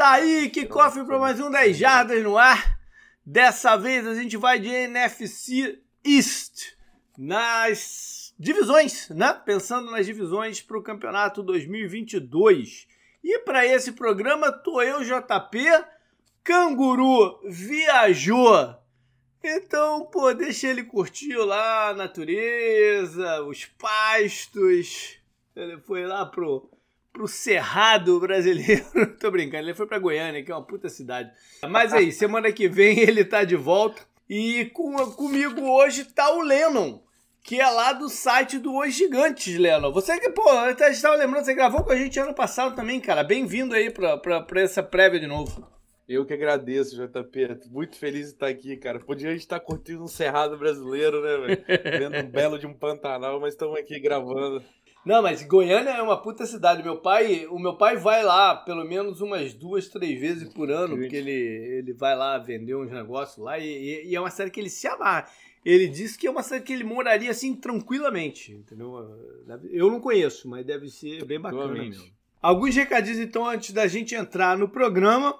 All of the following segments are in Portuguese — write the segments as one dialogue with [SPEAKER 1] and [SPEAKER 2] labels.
[SPEAKER 1] Tá aí, que cofre para mais um 10 Jardas no ar. Dessa vez a gente vai de NFC East nas divisões, né? Pensando nas divisões para o campeonato 2022. E para esse programa tô eu, JP. Canguru viajou. Então, pô, deixa ele curtir lá a natureza, os pastos. Ele foi lá pro pro Cerrado brasileiro. Tô brincando, ele foi pra Goiânia, que é uma puta cidade. Mas aí, semana que vem ele tá de volta. E com, comigo hoje tá o Lennon, que é lá do site do Os Gigantes, Lennon. Você que, pô, eu estava lembrando, você gravou com a gente ano passado também, cara. Bem-vindo aí pra, pra, pra essa prévia de novo.
[SPEAKER 2] Eu que agradeço, JP. Muito feliz de estar aqui, cara. Podia a gente estar curtindo um cerrado brasileiro, né, velho? Vendo um belo de um Pantanal, mas estamos aqui gravando.
[SPEAKER 1] Não, mas Goiânia é uma puta cidade. Meu pai, o meu pai vai lá pelo menos umas duas, três vezes por ano, porque ele, ele vai lá vender uns negócios lá e, e é uma série que ele se amarra. Ele disse que é uma série que ele moraria assim tranquilamente, entendeu? Eu não conheço, mas deve ser bem bacana mesmo. Alguns recadinhos então antes da gente entrar no programa.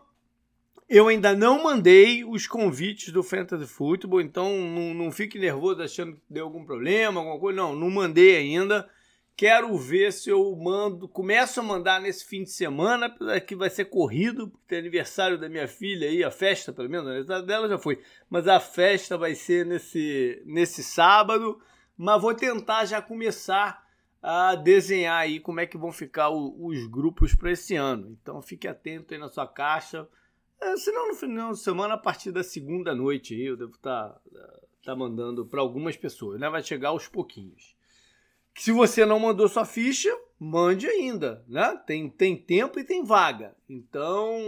[SPEAKER 1] Eu ainda não mandei os convites do Fantasy Football, então não, não fique nervoso achando que deu algum problema, alguma coisa. Não, não mandei ainda. Quero ver se eu mando, começo a mandar nesse fim de semana, que vai ser corrido, porque tem aniversário da minha filha aí, a festa, pelo menos, o aniversário dela já foi, mas a festa vai ser nesse, nesse sábado, mas vou tentar já começar a desenhar aí como é que vão ficar o, os grupos para esse ano. Então fique atento aí na sua caixa. É, senão no final de semana, a partir da segunda noite aí, eu devo estar tá, tá mandando para algumas pessoas, né? Vai chegar aos pouquinhos. Se você não mandou sua ficha, mande ainda, né? Tem, tem tempo e tem vaga. Então,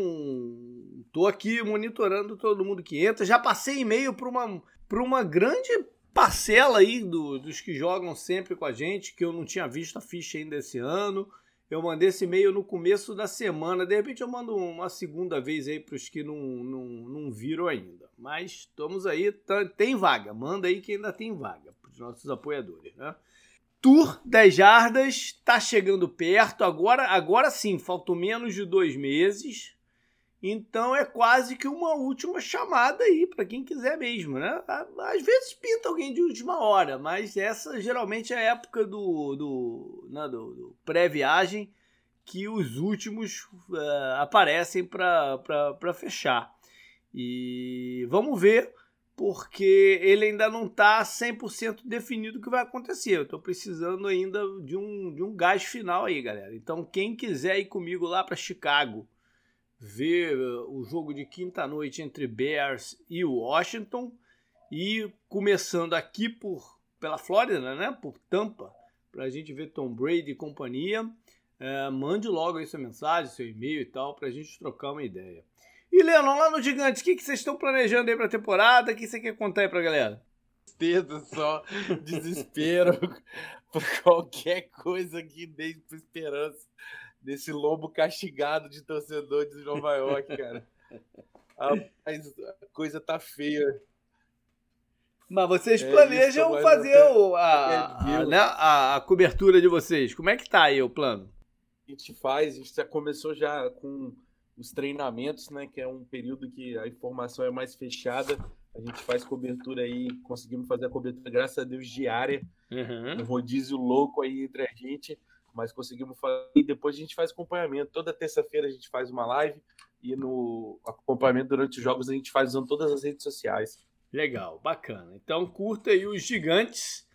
[SPEAKER 1] tô aqui monitorando todo mundo que entra. Já passei e-mail para uma, uma grande parcela aí do, dos que jogam sempre com a gente, que eu não tinha visto a ficha ainda esse ano. Eu mandei esse e-mail no começo da semana. De repente eu mando uma segunda vez aí para os que não, não, não viram ainda. Mas estamos aí, tá, tem vaga. Manda aí que ainda tem vaga para os nossos apoiadores, né? Tour 10 Jardas está chegando perto. Agora, agora sim, faltam menos de dois meses. Então é quase que uma última chamada aí para quem quiser mesmo, né? Às vezes pinta alguém de última hora, mas essa geralmente é a época do, do, né, do, do pré-viagem que os últimos uh, aparecem para fechar. E vamos ver porque ele ainda não está 100% definido o que vai acontecer. Eu estou precisando ainda de um, de um gás final aí, galera. Então, quem quiser ir comigo lá para Chicago ver uh, o jogo de quinta-noite entre Bears e Washington e começando aqui por pela Flórida, né, por Tampa, para a gente ver Tom Brady e companhia, é, mande logo aí sua mensagem, seu e-mail e tal, para a gente trocar uma ideia. E, Leandro, lá no Gigantes, o que, que vocês estão planejando aí pra temporada? O que você quer contar aí pra galera?
[SPEAKER 2] Tristeza só, desespero por qualquer coisa que dê esperança desse lobo castigado de torcedor de Nova York, cara. Rapaz, a coisa tá feia.
[SPEAKER 1] Mas vocês é planejam isso, fazer o, a, a, né, a, a, cobertura de vocês. Como é que tá aí o plano?
[SPEAKER 2] A gente faz, a gente já começou já com os treinamentos, né, que é um período que a informação é mais fechada. A gente faz cobertura aí, conseguimos fazer a cobertura, graças a Deus, diária. Uhum. Um rodízio louco aí entre a gente, mas conseguimos fazer. E depois a gente faz acompanhamento. Toda terça-feira a gente faz uma live e no acompanhamento durante os jogos a gente faz usando todas as redes sociais.
[SPEAKER 1] Legal, bacana. Então curta aí os gigantes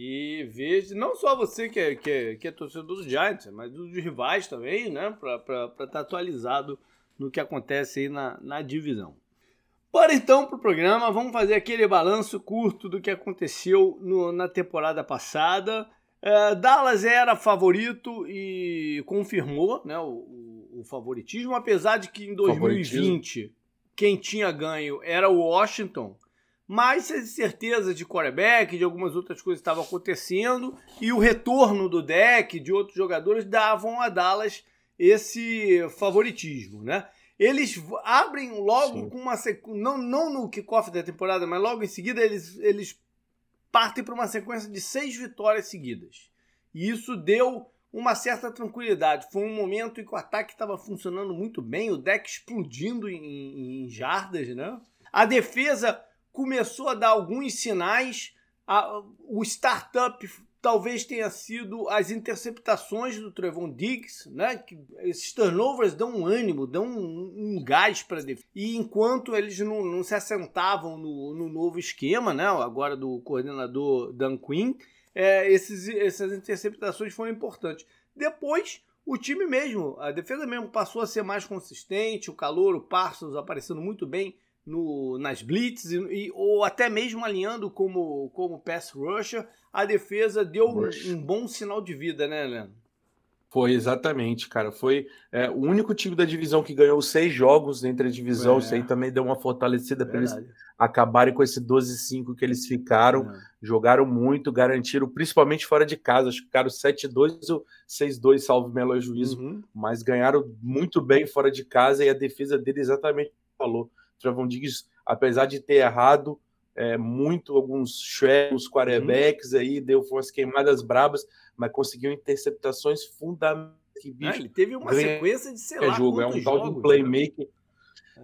[SPEAKER 1] e veja, não só você que é, que é, que é torcedor do Giants, mas dos rivais também, né? Para estar tá atualizado no que acontece aí na, na divisão. Bora então para o programa, vamos fazer aquele balanço curto do que aconteceu no, na temporada passada. É, Dallas era favorito e confirmou né, o, o, favoritismo, apesar de que em 2020 quem tinha ganho era o Washington mas certeza de quarterback, de algumas outras coisas estavam acontecendo, e o retorno do deck, de outros jogadores, davam a Dallas esse favoritismo, né? Eles abrem logo Sim. com uma não não no kickoff da temporada, mas logo em seguida eles, eles partem para uma sequência de seis vitórias seguidas. E isso deu uma certa tranquilidade. Foi um momento em que o ataque estava funcionando muito bem, o deck explodindo em, em jardas, né? A defesa começou a dar alguns sinais. A, o startup talvez tenha sido as interceptações do Trevon Diggs, né? Que esses turnovers dão um ânimo, dão um, um gás para. E enquanto eles não, não se assentavam no, no, novo esquema, né? Agora do coordenador Dan Quinn, é, esses, essas interceptações foram importantes. Depois, o time mesmo, a defesa mesmo passou a ser mais consistente, o calor, o Parsons aparecendo muito bem no, nas blitz e, ou até mesmo alinhando como, como pass rusher, a defesa deu um, um, bom sinal de vida, né, Leandro?
[SPEAKER 2] Foi, exatamente, cara. Foi é, o único time da divisão que ganhou seis jogos entre a divisão. É. Isso aí também deu uma fortalecida para eles acabarem com esse 12-5 que eles ficaram. É. Jogaram muito, garantiram, principalmente fora de casa. Acho que ficaram 7-2 ou 6-2, salvo melhor juízo. Uhum. Mas ganharam muito bem fora de casa e a defesa dele exatamente falou. Trevon Diggs, apesar de ter errado é, muito alguns shares, quarterbacks uhum. aí, deu umas queimadas brabas, mas conseguiu interceptações fundamentais.
[SPEAKER 1] Ah, ele teve uma sequência de sei
[SPEAKER 2] lá, jogo, é um tal de um né? playmaker.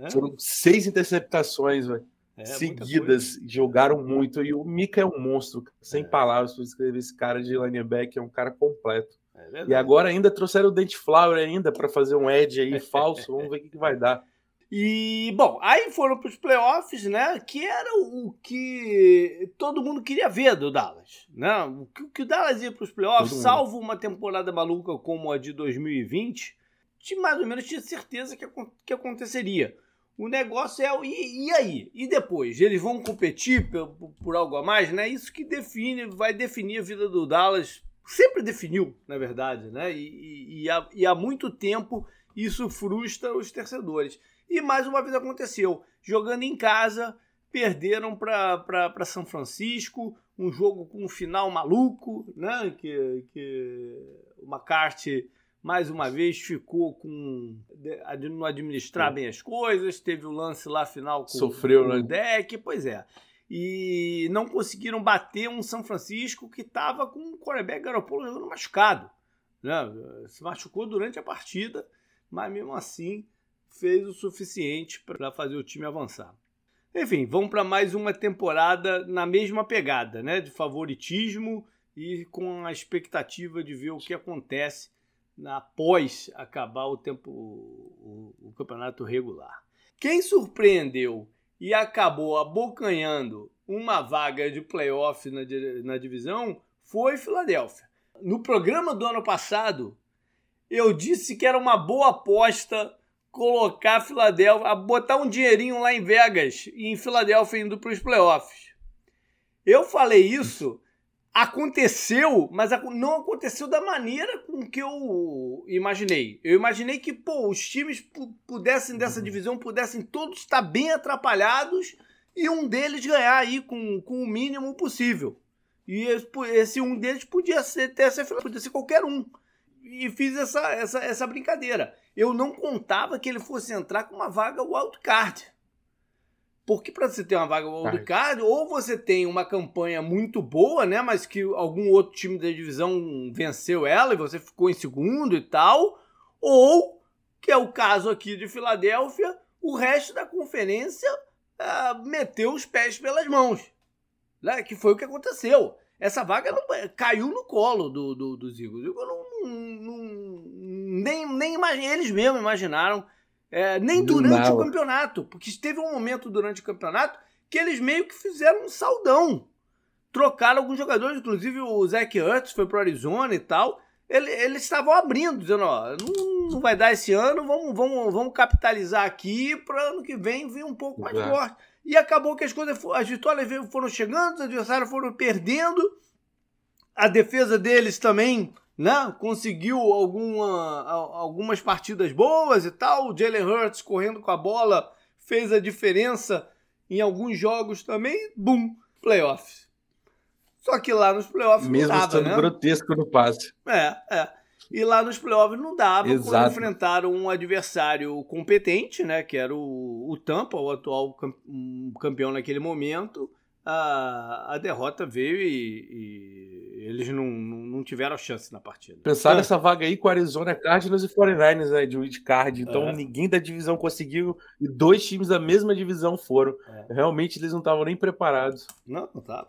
[SPEAKER 2] É. Foram seis interceptações, velho. É, seguidas, jogaram muito. E o Mika é um monstro, sem é. palavras para escrever esse cara de linebacker, é um cara completo. É e agora ainda trouxeram o Dente Flower ainda para fazer um edge aí falso. Vamos ver o que, que vai dar.
[SPEAKER 1] E, bom, aí foram para os playoffs, né? Que era o que todo mundo queria ver do Dallas. Né? O que, que o Dallas ia para os playoffs, salvo uma temporada maluca como a de 2020, de mais ou menos tinha certeza que, que aconteceria. O negócio é. E, e aí? E depois? Eles vão competir por, por, algo a mais, né? Isso que define, vai definir a vida do Dallas. Sempre definiu, na verdade, né? E, e, e, há, e há muito tempo isso frustra os torcedores. E mais uma vez aconteceu. Jogando em casa, perderam para São Francisco, um jogo com um final maluco, né? Que, que o McCarthy mais uma vez ficou com não administrar bem as coisas, teve o lance lá final com,
[SPEAKER 2] Sofreu,
[SPEAKER 1] com
[SPEAKER 2] né?
[SPEAKER 1] o deck, pois é. E não conseguiram bater um São Francisco que estava com o quarterback Garoppolo jogando machucado. Né? Se machucou durante a partida, mas mesmo assim fez o suficiente para fazer o time avançar. Enfim, vamos para mais uma temporada na mesma pegada, né? De favoritismo e com a expectativa de ver o que acontece após acabar o tempo o, o, campeonato regular. Quem surpreendeu e acabou abocanhando uma vaga de playoff na, na divisão foi Filadélfia. No programa do ano passado, eu disse que era uma boa aposta colocar a Filadélfia, botar um dinheirinho lá em Vegas e em Filadélfia indo para os playoffs. Eu falei isso, aconteceu, mas não aconteceu da maneira com que eu imaginei. Eu imaginei que pô, os times pudessem dessa uhum. divisão pudessem todos estar bem atrapalhados e um deles ganhar aí com, com o mínimo possível. E esse um deles podia ser, ter, podia ser qualquer um. E fiz essa, essa, essa brincadeira eu não contava que ele fosse entrar com uma vaga wildcard. Porque para você ter uma vaga wildcard, ou você tem uma campanha muito boa, né? Mas que algum outro time da divisão venceu ela e você ficou em segundo e tal. Ou, que é o caso aqui de Filadélfia, o resto da conferência uh, meteu os pés pelas mãos. Né? Que foi o que aconteceu. Essa vaga não, caiu no colo do, do, dos Eagles. Eu não, não, nem, nem imagine, eles mesmos imaginaram, é, nem durante o campeonato, porque teve um momento durante o campeonato que eles meio que fizeram um saldão. Trocaram alguns jogadores, inclusive o Zach Ertz foi para Arizona e tal. Ele, eles estavam abrindo, dizendo: ó, não, não, vai dar esse ano, vamos, vamos, vamos capitalizar aqui para ano que vem vir um pouco mais forte. E acabou que as coisas, as vitórias foram chegando, os adversários foram perdendo, a defesa deles também né? Conseguiu alguma, algumas partidas boas e tal. O Jalen Hurts correndo com a bola fez a diferença em alguns jogos também. Bum, playoffs. Só que lá nos playoffs
[SPEAKER 2] Mesmo
[SPEAKER 1] não dava,
[SPEAKER 2] sendo
[SPEAKER 1] né?
[SPEAKER 2] grotesco no passe.
[SPEAKER 1] É, é. E lá nos playoffs não dava Exato. quando enfrentaram um adversário competente, né? Que era o, o Tampa, o atual campeão naquele momento. A, a derrota veio e, e eles não, não, não tiveram chance na partida.
[SPEAKER 2] Pensar é. nessa vaga aí com Arizona Cardinals e 49ers, né, de wildcard. Então é. ninguém da divisão conseguiu e dois times da mesma divisão foram. É. Realmente eles não estavam nem preparados.
[SPEAKER 1] Não, não estavam.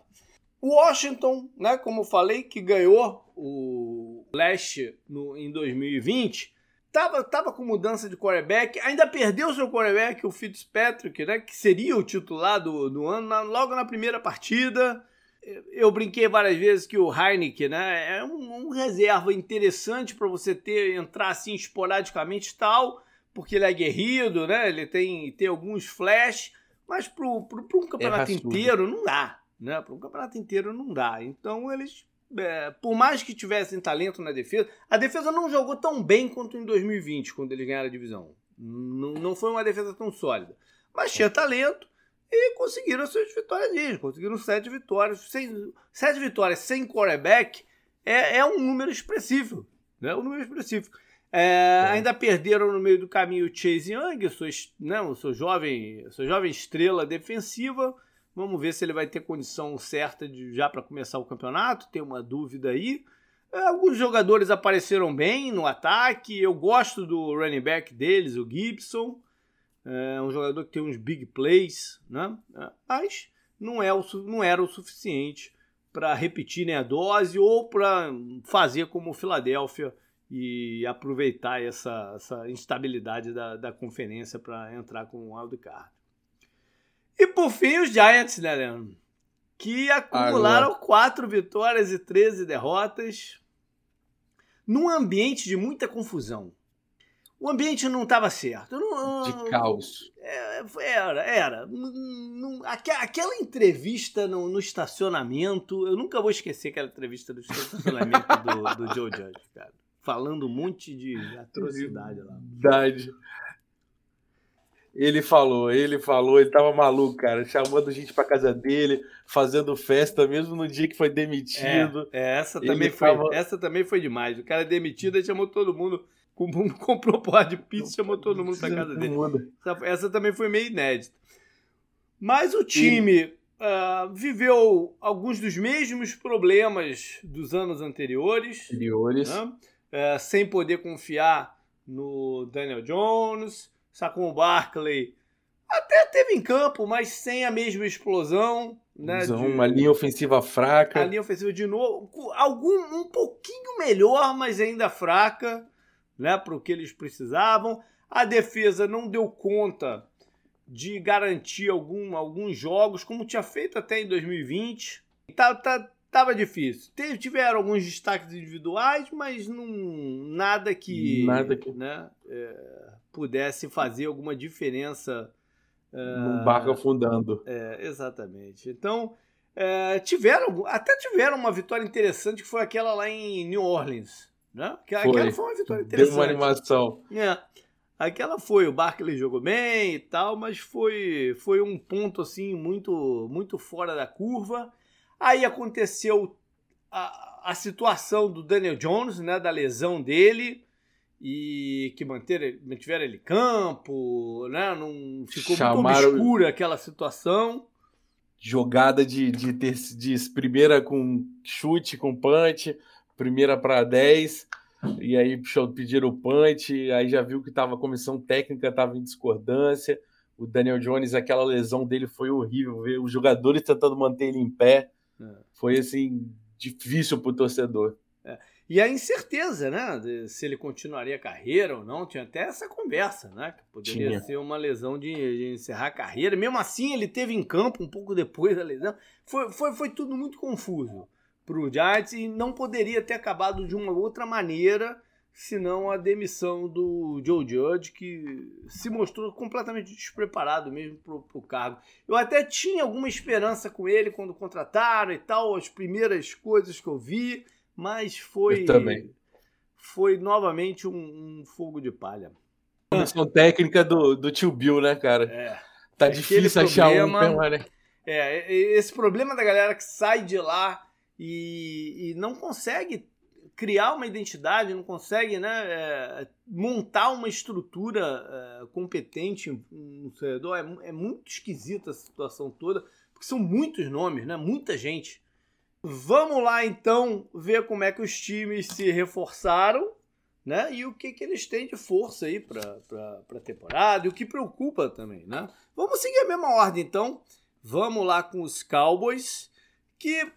[SPEAKER 1] Washington, né, como eu falei, que ganhou o leste no, em 2020, tava, tava com mudança de quarterback, ainda perdeu seu quarterback, o Fitzpatrick, né, que seria o titular do, do ano, na, logo na primeira partida. Eu brinquei várias vezes que o Heineken né, é um, um reserva interessante para você ter entrar assim esporadicamente e tal, porque ele é aguerrido, né, ele tem, tem alguns flash, mas para um campeonato inteiro não dá. Né? Para um campeonato inteiro não dá. Então eles é, por mais que tivessem talento na defesa, a defesa não jogou tão bem quanto em 2020, quando eles ganharam a divisão. Não, não foi uma defesa tão sólida. Mas tinha talento e conseguiram as suas vitórias. Conseguiram sete vitórias. Sem, sete vitórias sem quarterback é, é um número expressivo. Né? Um número expressivo. É, é. Ainda perderam no meio do caminho o Chase Young, sua, né, sua, jovem, sua jovem estrela defensiva. Vamos ver se ele vai ter condição certa de, já para começar o campeonato. Tem uma dúvida aí. É, alguns jogadores apareceram bem no ataque. Eu gosto do running back deles, o Gibson. É um jogador que tem uns big plays, né? É, mas não, é o, não era o suficiente para repetir né, a dose ou para fazer como o Philadelphia e aproveitar essa, essa instabilidade da, da conferência para entrar com o wildcard. E por fim, os Giants, né, Leandro? Que acumularam Agora. quatro vitórias e 13 derrotas num ambiente de muita confusão. O ambiente não estava certo. Não,
[SPEAKER 2] de caos.
[SPEAKER 1] É, era, era. aquela entrevista no, no, estacionamento, eu nunca vou esquecer aquela entrevista do estacionamento do, do Joe Judge, cara. Falando um monte de atrocidade lá.
[SPEAKER 2] Verdade. Ele falou, ele falou, ele tava maluco, cara, chamando gente pra casa dele, fazendo festa mesmo no dia que foi demitido.
[SPEAKER 1] É, é essa, também foi, tava... essa também foi demais. O cara é demitido, ele chamou todo mundo, comprou porra de pizza e chamou todo mundo pra casa dele. Essa, essa, também foi meio inédita. Mas o time uh, viveu alguns dos mesmos problemas dos anos anteriores.
[SPEAKER 2] Anteriores. Né?
[SPEAKER 1] Uh, sem poder confiar no Daniel Jones Sacou o Barkley. Até teve em campo, mas sem a mesma explosão. Né,
[SPEAKER 2] de... Uma linha ofensiva fraca.
[SPEAKER 1] A linha ofensiva de novo. Algum, um pouquinho melhor, mas ainda fraca né, para o que eles precisavam. A defesa não deu conta de garantir algum, alguns jogos, como tinha feito até em 2020. Tá, tá, tava difícil. Teve, tiveram alguns destaques individuais, mas não, nada que.
[SPEAKER 2] Nada que.
[SPEAKER 1] Né, é, pudesse fazer alguma diferença.
[SPEAKER 2] Um uh, barco afundando.
[SPEAKER 1] É, exatamente. Então, é, tiveram, até tiveram uma vitória interessante que foi aquela lá em New Orleans. Né? Que, foi. Aquela foi uma vitória interessante.
[SPEAKER 2] Deu uma animação.
[SPEAKER 1] É. Aquela foi, o Barkley jogou bem e tal, mas foi, foi um ponto assim muito, muito fora da curva. Aí aconteceu a, a situação do Daniel Jones, né, da lesão dele e que manter, mantiveram ele campo, né? Não ficou Chamaram... muito obscura aquela situação.
[SPEAKER 2] Jogada de, de, ter, de primeira com chute, com punch, primeira para 10, e aí pediram o punch, aí já viu que tava, a comissão técnica estava em discordância. O Daniel Jones, aquela lesão dele foi horrível, ver os jogadores tentando manter ele em pé. É. Foi assim, difícil para o torcedor.
[SPEAKER 1] É. E a incerteza, né? De se ele continuaria a carreira ou não. Tinha até essa conversa, né? Que poderia Tinha. ser uma lesão de, de, encerrar a carreira. Mesmo assim, ele teve em campo um pouco depois da lesão. Foi, foi, foi tudo muito confuso para o Giants e não poderia ter acabado de uma outra maneira senão a demissão do Joe Judge, que se mostrou completamente despreparado mesmo para o cargo. Eu até tinha alguma esperança com ele quando contrataram e tal, as primeiras coisas que eu vi, mas foi também. foi novamente um, um, fogo de palha.
[SPEAKER 2] Comissão técnica do, do tio Bill, né, cara?
[SPEAKER 1] É.
[SPEAKER 2] Tá difícil achar um né?
[SPEAKER 1] É, esse problema da galera que sai de lá e, e não consegue criar uma identidade, não consegue né, é, montar uma estrutura é, competente no torcedor. É, é muito esquisita a situação toda, porque são muitos nomes, né, muita gente Vamos lá então ver como é que os times se reforçaram, né? E o que, que eles têm de força aí para a temporada e o que preocupa também, né? Vamos seguir a mesma ordem então. Vamos lá com os Cowboys, que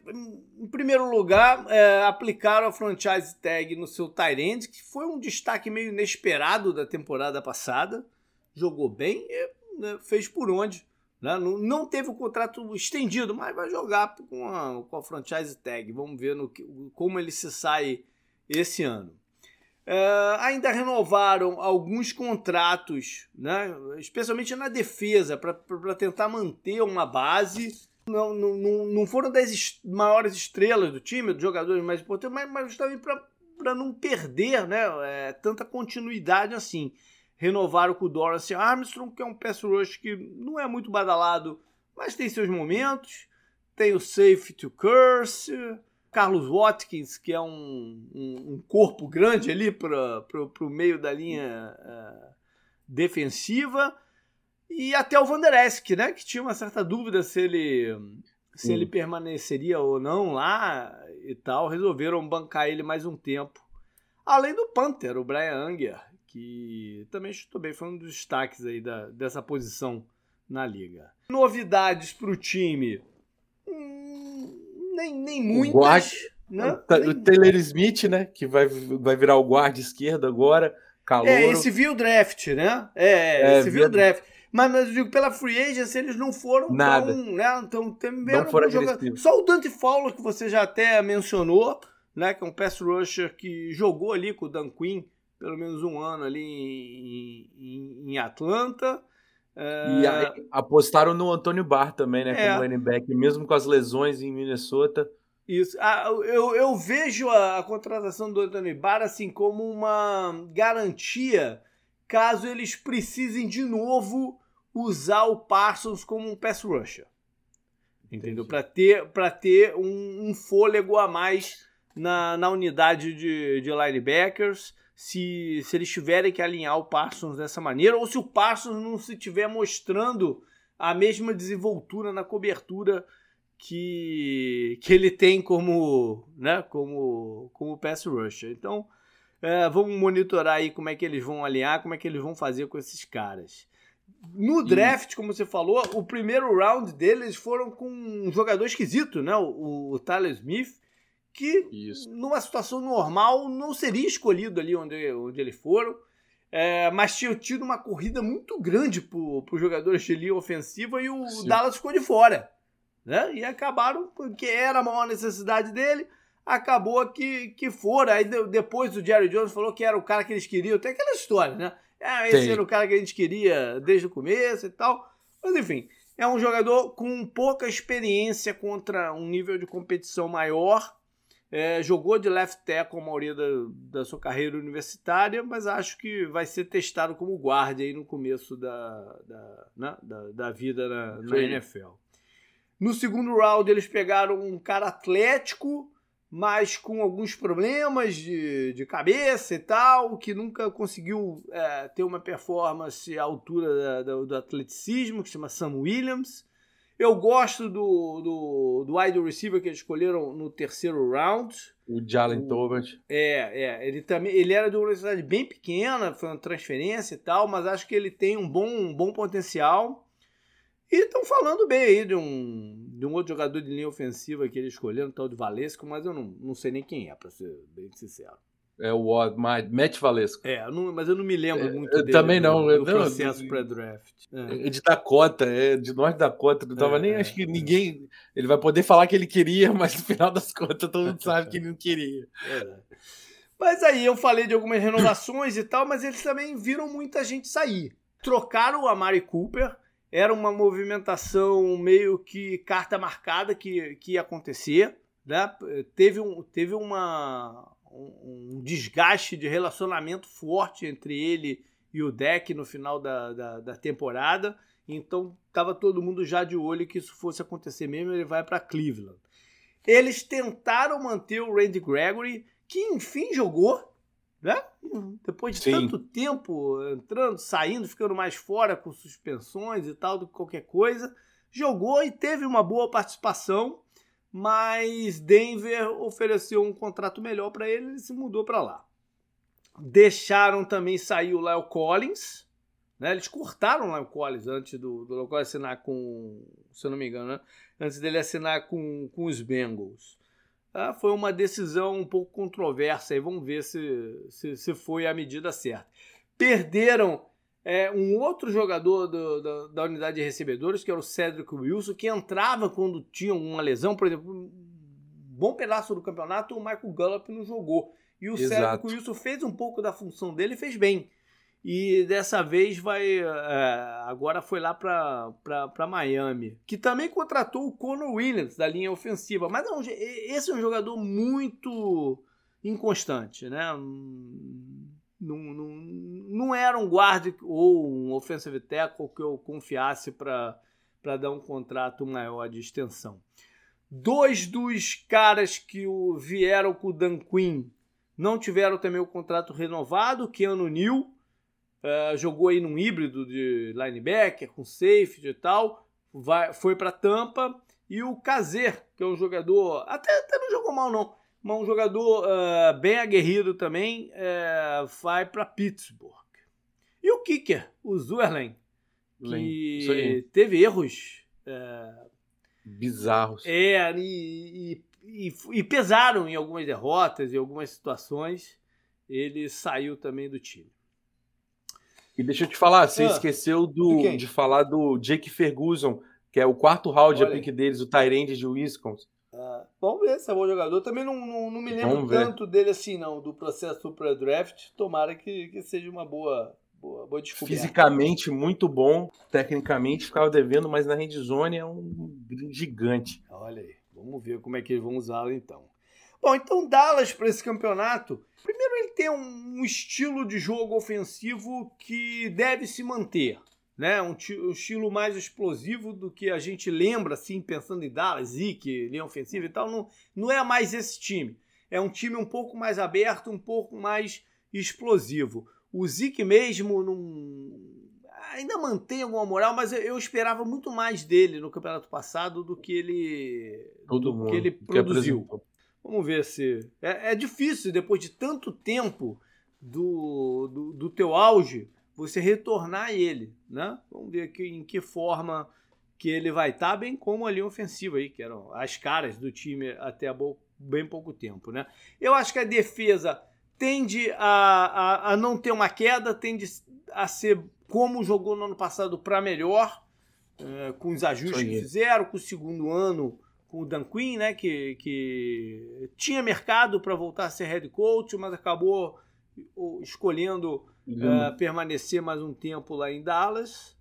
[SPEAKER 1] em primeiro lugar é, aplicaram a franchise tag no seu Tyrant, que foi um destaque meio inesperado da temporada passada. Jogou bem e né, fez por onde. Né? Não, não, teve o contrato estendido, mas vai jogar com a, com a franchise tag. Vamos ver no, como ele se sai esse ano. Uh, ainda renovaram alguns contratos, né? especialmente na defesa, para tentar manter uma base. Não, não, não foram das maiores estrelas do time, dos jogadores mais importantes, mas, mas também para não perder né? É, tanta continuidade assim renovaram com o Dorance Armstrong, que é um pass rush que não é muito badalado, mas tem seus momentos. Tem o Safe to Curse, Carlos Watkins, que é um, um, um corpo grande ali para o meio da linha uh, defensiva. E até o Van Der Esk, né, que tinha uma certa dúvida se ele, se ele permaneceria ou não lá e tal. Resolveram bancar ele mais um tempo. Além do Panther, o Brian Anger, que também chutou bem, foi um dos destaques aí da, dessa posição na liga. Novidades para o time? Hum, nem, nem muitas. O, guard,
[SPEAKER 2] né? o Taylor Smith, né? Que vai, vai virar o guarda esquerdo agora. Calor.
[SPEAKER 1] É, esse viu o draft, né? É, é esse viu o draft. Mas, mas eu digo, pela free agency, eles não foram
[SPEAKER 2] Nada.
[SPEAKER 1] tão, né? Então, também não foram Só o Dante Fowler, que você já até mencionou, né? Que é um pass rusher que jogou ali com o Dan Quinn pelo menos um ano ali em, em, em Atlanta.
[SPEAKER 2] E é... apostaram no Antônio Barr também, né? É. Como running back, mesmo com as lesões em Minnesota.
[SPEAKER 1] Isso. Ah, eu, eu vejo a, a, contratação do Antônio Barr assim como uma garantia caso eles precisem de novo usar o Parsons como um pass rusher. Entendeu? Para ter, pra ter um, um, fôlego a mais na, na unidade de, de linebackers se, se eles tiverem que alinhar o Parsons dessa maneira, ou se o Parsons não se estiver mostrando a mesma desenvoltura na cobertura que, que ele tem como, né, como, como pass rusher. Então, é, vamos monitorar aí como é que eles vão alinhar, como é que eles vão fazer com esses caras. No draft, como você falou, o primeiro round deles foram com um jogador esquisito, né? O, o Tyler Smith, que Isso. numa situação normal não seria escolhido ali onde, onde eles foram. É, mas tinha tido uma corrida muito grande para os jogadores de linha ofensiva e o Sim. Dallas ficou de fora. Né? E acabaram, porque era a maior necessidade dele, acabou que, que fora. Aí depois o Jerry Jones falou que era o cara que eles queriam. Tem aquela história, né? Ah, esse Sim. era o cara que a gente queria desde o começo e tal. Mas enfim, é um jogador com pouca experiência contra um nível de competição maior é, jogou de left tackle a maioria da, da, sua carreira universitária, mas acho que vai ser testado como guarda aí no começo da, da, né, da, da, vida na, na NFL. No segundo round, eles pegaram um cara atlético, mas com alguns problemas de, de cabeça e tal, que nunca conseguiu é, ter uma performance à altura da, do atleticismo, que se chama Sam Williams. Eu gosto do, do, do wide receiver que eles escolheram no terceiro round.
[SPEAKER 2] O Jalen Tolbert.
[SPEAKER 1] É, é. Ele também ele era de uma universidade bem pequena, foi uma transferência e tal, mas acho que ele tem um bom, um bom potencial. E estão falando bem aí de um, de um outro jogador de linha ofensiva que ele escolheu, um tal de Valesco, mas eu não, não sei nem quem é, para ser bem sincero.
[SPEAKER 2] É o Matt Valesco.
[SPEAKER 1] É, não, mas eu não me lembro é, muito
[SPEAKER 2] eu dele. Também não.
[SPEAKER 1] Do, do processo pré-draft.
[SPEAKER 2] É. é. de Dakota, é de Norte Dakota. Não tava é, nem, acho que ninguém... Ele vai poder falar que ele queria, mas no final das contas todo mundo sabe que ele não queria.
[SPEAKER 1] É. Mas aí eu falei de algumas renovações e tal, mas eles também viram muita gente sair. Trocaram o Amari Cooper, era uma movimentação meio que carta marcada que, que ia acontecer. Né? Teve, um, teve uma, um, desgaste de relacionamento forte entre ele e o deck no final da, da, da temporada. Então estava todo mundo já de olho que isso fosse acontecer mesmo. Ele vai para Cleveland. Eles tentaram manter o Randy Gregory, que enfim jogou, né? Depois de Sim. tanto tempo entrando, saindo, ficando mais fora com suspensões e tal do que qualquer coisa, jogou e teve uma boa participação mas Denver ofereceu um contrato melhor para ele, ele se mudou para lá. Deixaram também sair o Lyle Collins, né? Eles cortaram o Lyle Collins antes do, do Lyle Collins assinar com, se eu não me engano, né? antes dele assinar com, com os Bengals. Ah, foi uma decisão um pouco controversa e vamos ver se, se, se foi a medida certa. Perderam é, um outro jogador do, do, da unidade de recebedores, que era o Cedric Wilson, que entrava quando tinha uma lesão, por exemplo, um bom pedaço do campeonato, o Michael Gallup não jogou. E o Exato. Cedric Wilson fez um pouco da função dele e fez bem. E dessa vez vai. É, agora foi lá para Miami. Que também contratou o Conor Williams da linha ofensiva. Mas um, esse é um jogador muito inconstante, né? Não, não, não era um guarda ou um offensive tackle que eu confiasse para dar um contrato maior de extensão. Dois dos caras que vieram com o Dan Quinn não tiveram também o contrato renovado, Keanu Neal, uh, jogou aí num híbrido de linebacker, com safety e tal, vai, foi para Tampa, e o Kazer, que é um jogador, até, até não jogou mal não, um jogador uh, bem aguerrido também, uh, vai para Pittsburgh. E o kicker, o Zuerlen, que teve erros
[SPEAKER 2] bizarros.
[SPEAKER 1] É, e, e, e, pesaram em algumas derrotas, em algumas situações. Ele saiu também do time.
[SPEAKER 2] E deixa eu te falar, você ah, esqueceu do, de falar do Jake Ferguson, que é o quarto round Olha. de pick deles, o Tyrande de Wisconsin.
[SPEAKER 1] Uh, vamos ver se é bom jogador. Também não, não, não me lembro tanto dele assim, não, do processo para draft. Tomara que, que seja uma boa, boa, boa descoberta.
[SPEAKER 2] Fisicamente muito bom, tecnicamente ficava devendo, mas na zone é um gigante.
[SPEAKER 1] Olha aí, vamos ver como é que eles vão usá-lo então. Bom, então Dallas para esse campeonato. Primeiro, ele tem um, estilo de jogo ofensivo que deve se manter né? Um, um, estilo mais explosivo do que a gente lembra, assim, pensando em Dallas, Zeke, linha ofensiva e tal. Não, não é mais esse time. É um time um pouco mais aberto, um pouco mais explosivo. O Zeke mesmo não. Ainda mantém alguma moral, mas eu, eu esperava muito mais dele no campeonato passado do que ele, Todo do que ele produziu. Que Vamos ver se. É, é, difícil, depois de tanto tempo do, do, do teu auge, você retornar ele, né? Vamos ver aqui em que forma que ele vai estar, tá, bem como a linha ofensiva aí, que eram as caras do time até bem pouco tempo, né? Eu acho que a defesa tende a, a, a não ter uma queda, tende a ser como jogou no ano passado para melhor, é, com os ajustes que fizeram, com o segundo ano com o Dan Quinn, né, que, que tinha mercado para voltar a ser head coach, mas acabou escolhendo uh, permanecer mais um tempo lá em Dallas.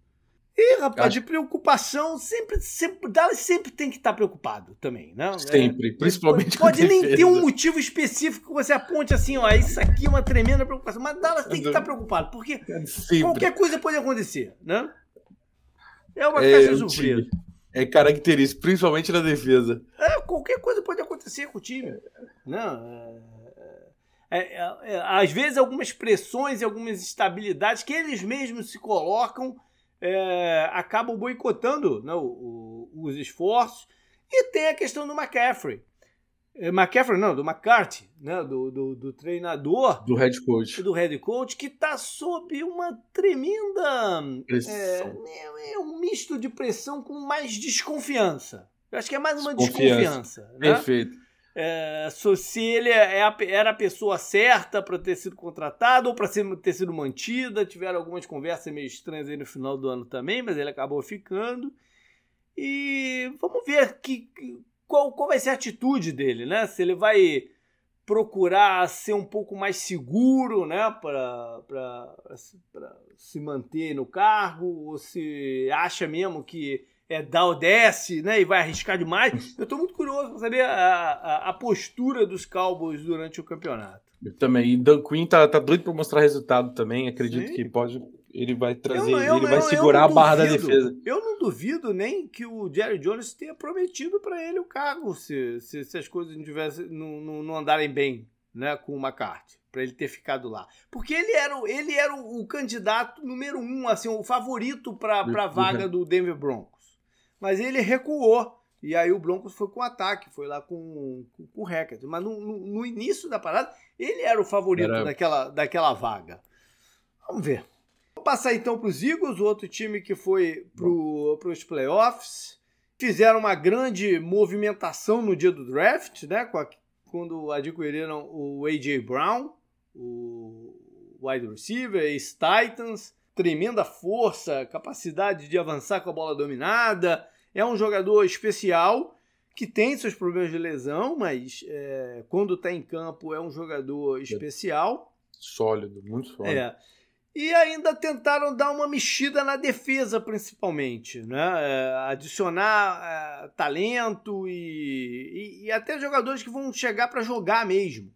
[SPEAKER 1] E, rapaz, de preocupação, sempre, sempre, Dallas sempre tem que estar preocupado também, né?
[SPEAKER 2] É, sempre, é, principalmente
[SPEAKER 1] Pode, pode nem ter um motivo específico que você aponte assim, ó, isso aqui é uma tremenda preocupação, mas Dallas tem que estar preocupado, porque sempre. qualquer coisa pode acontecer, né? É uma é, caixa de surpresa.
[SPEAKER 2] É característico, principalmente na defesa.
[SPEAKER 1] É, qualquer coisa pode acontecer com o time. Não, é... É, é, é, às vezes algumas pressões e algumas instabilidades que eles mesmos se colocam é, acabam boicotando né, o, o, os esforços. E tem a questão do McCaffrey. É, McCaffrey, não, do McCarthy, né, do, do, do treinador.
[SPEAKER 2] Do head coach.
[SPEAKER 1] Do head coach, que está sob uma tremenda. Pressão. É, é, um misto de pressão com mais desconfiança. Eu acho que é mais uma desconfiança. desconfiança
[SPEAKER 2] né? Perfeito
[SPEAKER 1] é, se ele é a, era a pessoa certa para ter sido contratado ou para ter sido mantida. Tiveram algumas conversas meio estranhas aí no final do ano também, mas ele acabou ficando. E vamos ver que, qual, qual vai ser a atitude dele, né? Se ele vai procurar ser um pouco mais seguro, né, para se manter no cargo, ou se acha mesmo que é, dá ou desce, né? E vai arriscar demais. Eu estou muito curioso para saber a, a, a, postura dos Cowboys durante o campeonato.
[SPEAKER 2] Eu também. E Dan Quinn tá, tá doido para mostrar resultado também. Acredito Sim. que pode. Ele vai trazer, eu, eu, ele vai eu, segurar a barra duvido, da defesa.
[SPEAKER 1] Eu não duvido nem que o Jerry Jones tenha prometido para ele o cargo se, se, se, as coisas não, tivesse, não, não, não andarem bem né, com o McCarthy, para ele ter ficado lá. Porque ele era, ele era o, o candidato número um, assim, o favorito para a vaga do Denver Broncos mas ele recuou E aí o Broncos foi com ataque, foi lá com, com, com o Hackett. Mas no, no, no, início da parada, ele era o favorito era... daquela, daquela vaga. Vamos ver. Vou passar então para os Eagles, o outro time que foi para os playoffs. Fizeram uma grande movimentação no dia do draft, né? Quando adquiriram o A.J. Brown, o wide receiver, ex-Titans. Tremenda força, capacidade de avançar com a bola dominada é um jogador especial que tem seus problemas de lesão, mas é, quando está em campo é um jogador especial.
[SPEAKER 2] Sólido, muito sólido.
[SPEAKER 1] É. E ainda tentaram dar uma mexida na defesa, principalmente, né? É, adicionar é, talento e, e, e, até jogadores que vão chegar para jogar mesmo,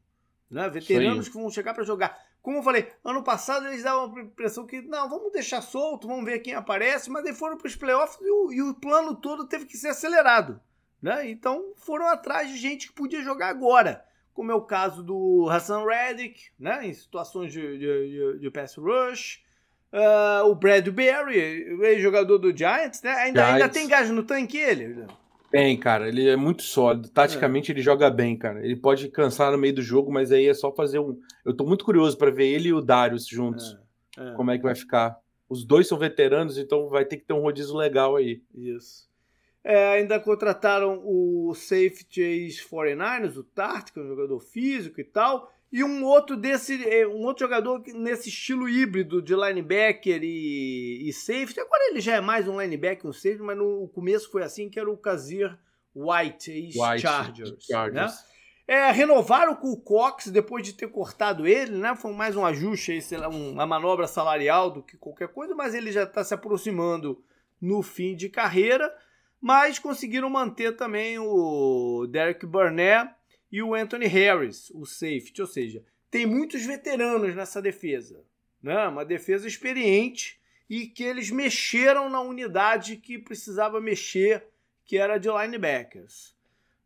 [SPEAKER 1] né? Veteranos que vão chegar para jogar. Como eu falei, ano passado eles davam a impressão que, não, vamos deixar solto, vamos ver quem aparece, mas eles foram para os playoffs e o, e o, plano todo teve que ser acelerado. Né? Então foram atrás de gente que podia jogar agora, como é o caso do Hassan Reddick, né? em situações de, de, de, pass rush. Uh, o Bradbury, ex-jogador do Giants, né? ainda, Giants. ainda tem gás no tanque ele.
[SPEAKER 2] Tem, cara, ele é muito sólido. Taticamente é. ele joga bem, cara. Ele pode cansar no meio do jogo, mas aí é só fazer um. Eu tô muito curioso para ver ele e o Darius juntos. É. É. Como é que vai ficar? Os dois são veteranos, então vai ter que ter um rodízio legal aí.
[SPEAKER 1] Isso. É, ainda contrataram o safety ex-49ers, o Tart, que é um jogador físico e tal. E um outro desse, é, um outro jogador nesse estilo híbrido de linebacker e, e safety. Agora ele já é mais um linebacker, um safety, mas no começo foi assim que era o Kazir White, ex-Chargers. Né? É, renovaram com o Cox depois de ter cortado ele, né? Foi mais um ajuste aí, sei lá, uma manobra salarial do que qualquer coisa, mas ele já está se aproximando no fim de carreira. Mas conseguiram manter também o Derek Burnett e o Anthony Harris, o safety, ou seja, tem muitos veteranos nessa defesa, né? Uma defesa experiente e que eles mexeram na unidade que precisava mexer, que era de linebackers.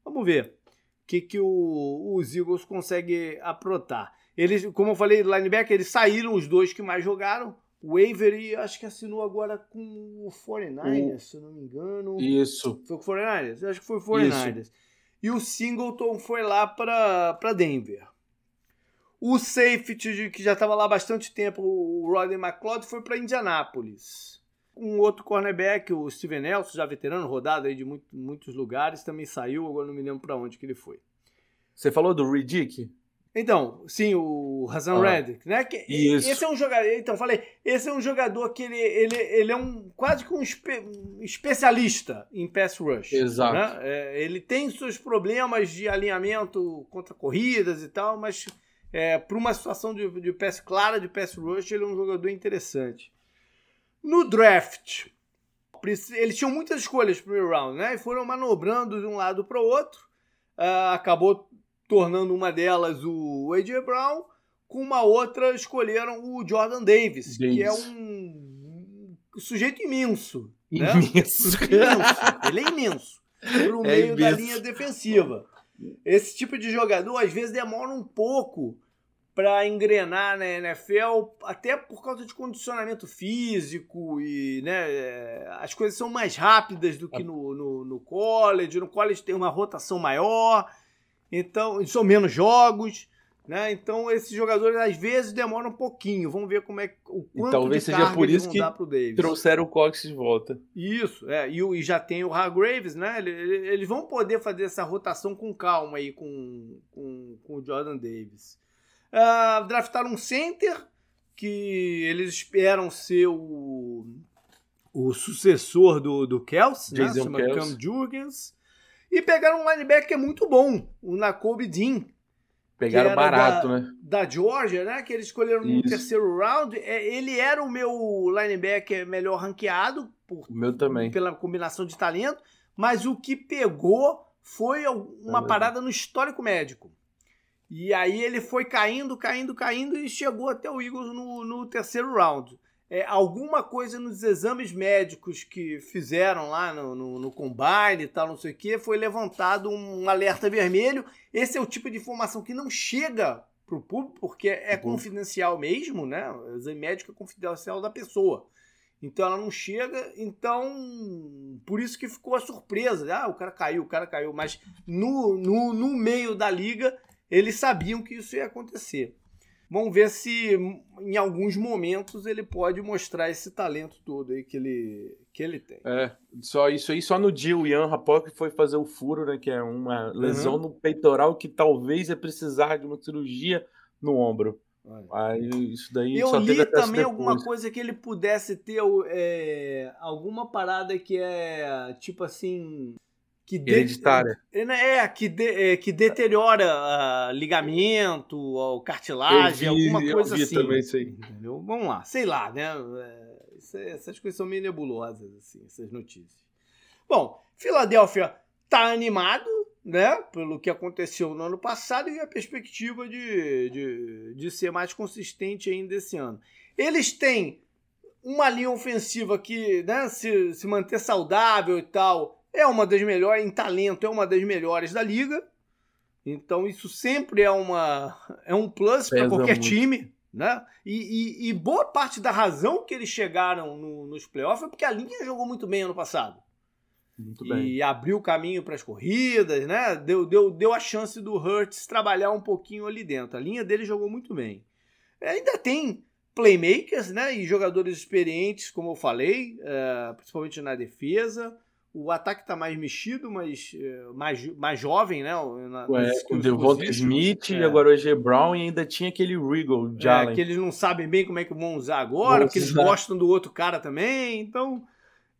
[SPEAKER 1] Vamos ver o que, que o, os Eagles conseguem aprontar. Eles, como eu falei, linebacker, eles saíram os dois que mais jogaram. O Avery, acho que assinou agora com o 49ers, se eu não me engano.
[SPEAKER 2] Isso.
[SPEAKER 1] Foi com o 49ers? Acho que foi o 49ers. Isso e o Singleton foi lá para Denver. O safety, que já estava lá há bastante tempo, o Rodney McLeod, foi para Indianápolis. Um outro cornerback, o Steven Nelson, já veterano, rodado aí de muito, muitos lugares, também saiu, agora não me lembro para onde que ele foi.
[SPEAKER 2] Você falou do Riddick?
[SPEAKER 1] Então, sim, o Hassan ah, Reddick, né? Que, isso. Esse é um jogador. Então, falei, esse é um jogador que ele, ele, ele é um quase que um, espe, um especialista em pass rush.
[SPEAKER 2] Exato.
[SPEAKER 1] Né? É, ele tem seus problemas de alinhamento contra corridas e tal, mas é, para uma situação de, de pass clara de pass rush, ele é um jogador interessante. No draft, eles tinham muitas escolhas para o round, né? E foram manobrando de um lado para o outro. Uh, acabou tornando uma delas o A.J. Brown, com uma outra escolheram o Jordan Davis, Davis. que é um sujeito imenso. Né? Imenso. Ele é imenso. Para o é meio imenso. da linha defensiva. Esse tipo de jogador às vezes demora um pouco para engrenar na NFL, até por causa de condicionamento físico e né, as coisas são mais rápidas do que no, no, no college. No college tem uma rotação maior então, são menos jogos, né? Então, esses jogadores às vezes demoram um pouquinho. Vamos ver como é o quanto e
[SPEAKER 2] talvez
[SPEAKER 1] de
[SPEAKER 2] seja por isso que trouxeram o Cox de volta.
[SPEAKER 1] Isso, é. E, e já tem o Hargraves, né? Eles, eles, vão poder fazer essa rotação com calma aí com, com, com o Jordan Davis. Uh, draftaram um center que eles esperam ser o, o sucessor do, do Kelsey, né? Se chama Cam Jurgens. E pegaram um linebacker muito bom, o Nakobe Dean.
[SPEAKER 2] Pegaram barato,
[SPEAKER 1] da,
[SPEAKER 2] né?
[SPEAKER 1] Da Georgia, né? Que eles escolheram no Isso. terceiro round. É, ele era o meu linebacker melhor ranqueado. Por,
[SPEAKER 2] o meu também.
[SPEAKER 1] Pela combinação de talento. Mas o que pegou foi uma é parada no histórico médico. E aí ele foi caindo, caindo, caindo e chegou até o Eagles no, no terceiro round é, alguma coisa nos exames médicos que fizeram lá no, no, no combine e tal, não sei o que, foi levantado um alerta vermelho. Esse é o tipo de informação que não chega para o público, porque é uhum. confidencial mesmo, né? O exame médico é confidencial da pessoa. Então ela não chega, então por isso que ficou a surpresa. Ah, o cara caiu, o cara caiu. Mas no, no, no meio da liga, eles sabiam que isso ia acontecer. Vamos ver se em alguns momentos ele pode mostrar esse talento todo aí que ele, que ele tem.
[SPEAKER 2] É, só isso aí, só no dia o Ian Rapop foi fazer o furo, né? Que é uma lesão uhum. no peitoral que talvez é precisar de uma cirurgia no ombro. Aí isso daí
[SPEAKER 1] Eu li também alguma coisa que ele pudesse ter é, alguma parada que é tipo assim
[SPEAKER 2] que.
[SPEAKER 1] De, é, é, que, de, é, que deteriora uh, ligamento, ou cartilagem, vi, alguma coisa assim. Também isso aí. Entendeu? Vamos lá, sei lá, né? É, essas coisas são meio nebulosas, assim, essas notícias. Bom, Filadélfia tá animado, né? Pelo que aconteceu no ano passado e a perspectiva de, de, de ser mais consistente ainda esse ano. Eles têm uma linha ofensiva que, né, se, se manter saudável e tal, é uma das melhores, em talento, é uma das melhores da liga. Então isso sempre é, uma, é um plus para qualquer muito. time. Né? E, e, e, boa parte da razão que eles chegaram no, nos playoffs é porque a linha jogou muito bem ano passado. Muito bem. E abriu o caminho para as corridas, né? Deu, deu, deu a chance do Hurts trabalhar um pouquinho ali dentro. A linha dele jogou muito bem. Ainda tem playmakers, né? E jogadores experientes, como eu falei, é, principalmente na defesa. O ataque está mais mexido, mas é, mais, mais jovem, né?
[SPEAKER 2] Na, Ué, o Devonta Smith é. e agora o AJ Brown e ainda tinha aquele Regal
[SPEAKER 1] de é, que eles não sabem bem como é que vão usar agora, porque eles gostam do outro cara também. Então,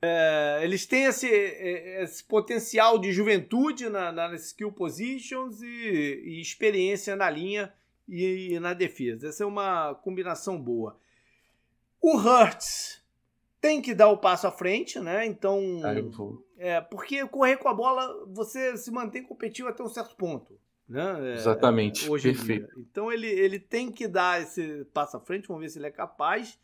[SPEAKER 1] é, eles têm esse, é, esse, potencial de juventude na, nas skill positions e, e, experiência na linha e, e na defesa. Essa é uma combinação boa. O Hurts tem que dar o passo à frente, né? Então. Ah, é, porque correr com a bola, você se mantém competitivo até um certo ponto. Né?
[SPEAKER 2] É, Exatamente.
[SPEAKER 1] hoje Perfeito. Então ele, ele tem que dar esse passo à frente, vamos ver se ele é capaz.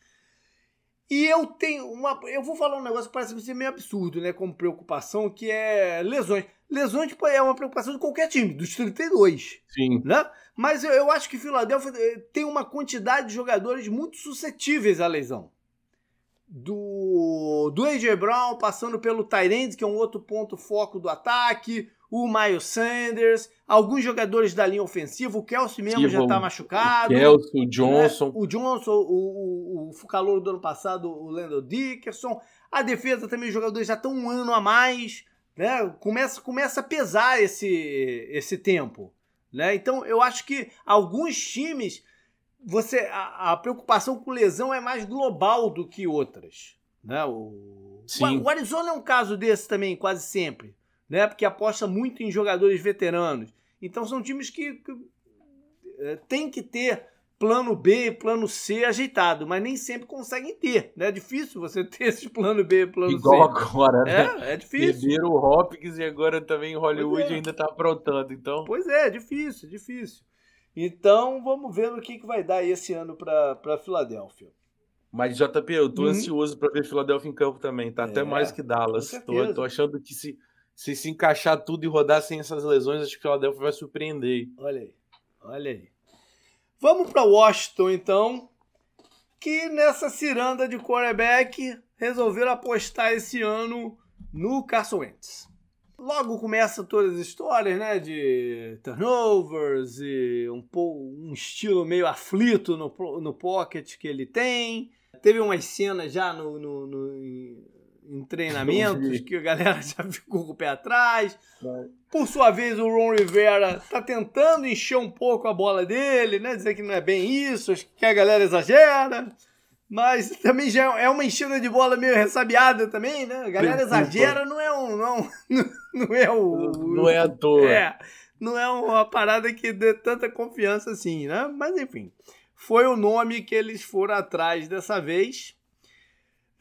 [SPEAKER 1] E eu tenho uma. Eu vou falar um negócio que parece ser meio absurdo, né? Como preocupação, que é lesões. Lesões tipo, é uma preocupação de qualquer time, dos 32.
[SPEAKER 2] Sim.
[SPEAKER 1] Né? Mas eu, eu acho que Filadélfia eh, tem uma quantidade de jogadores muito suscetíveis à lesão do, do AJ Brown, passando pelo Tyrande, que é um outro ponto foco do ataque, o Miles Sanders, alguns jogadores da linha ofensiva, o Kelsey mesmo já está machucado.
[SPEAKER 2] O Kelsey, o Johnson. Né?
[SPEAKER 1] O Johnson, o, o, o calor do ano passado, o Lando Dickerson. A defesa também, os jogadores já estão um ano a mais. Né? Começa, começa a pesar esse, esse tempo. Né? Então, eu acho que alguns times você a, a, preocupação com lesão é mais global do que outras. Né? O, Sim. o, Arizona é um caso desse também, quase sempre, né? porque aposta muito em jogadores veteranos. Então são times que, que é, tem que ter plano B, plano C ajeitado, mas nem sempre conseguem ter. Né? É difícil você ter esse plano B, plano
[SPEAKER 2] Igual
[SPEAKER 1] C.
[SPEAKER 2] agora,
[SPEAKER 1] né? É, é difícil.
[SPEAKER 2] Perderam o Hopkins e agora também Hollywood é. ainda está aprontando, então...
[SPEAKER 1] Pois é, é difícil, é difícil. Então vamos ver o que, que vai dar esse ano para Filadélfia.
[SPEAKER 2] Mas, JP, eu tô uhum. ansioso para ver Filadélfia em campo também, tá? É, Até mais que Dallas. Tô, tô, achando que se, se se encaixar tudo e rodar sem essas lesões, acho que Filadélfia vai surpreender.
[SPEAKER 1] Olha aí, olha aí. Vamos para Washington, então, que nessa ciranda de quarterback resolveram apostar esse ano no Carson Wentz logo começa todas as histórias, né? De turnovers e um, um estilo meio aflito no, no pocket que ele tem. Teve umas cenas já no, no, no em treinamentos que a galera já ficou com o pé atrás. Por sua vez, o Ron Rivera tá tentando encher um pouco a bola dele, né? Dizer que não é bem isso, que a galera exagera. Mas também já é uma enchida de bola meio ressabiada também, né? A galera exagera, não é um. Não, não é o.
[SPEAKER 2] Não é à toa.
[SPEAKER 1] É. Não é uma parada que dê tanta confiança assim, né? Mas enfim. Foi o nome que eles foram atrás dessa vez.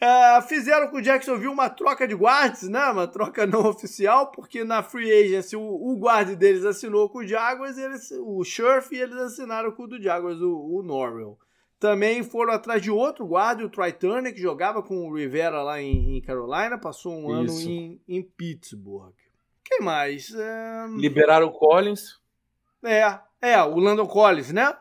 [SPEAKER 1] É, fizeram com o Jacksonville uma troca de guards, né? Uma troca não oficial, porque na free agency o, o guarde deles assinou com o Jaguars, eles, o Scherf, e eles assinaram com o do Jaguars, o, o Norwell. Também foram atrás de outro guarda, o Troy Turner, que jogava com o Rivera lá em, em Carolina, passou um Isso. ano em, em Pittsburgh. Quem mais?
[SPEAKER 2] É... Liberaram o Collins.
[SPEAKER 1] É, é, o Landon Collins, né?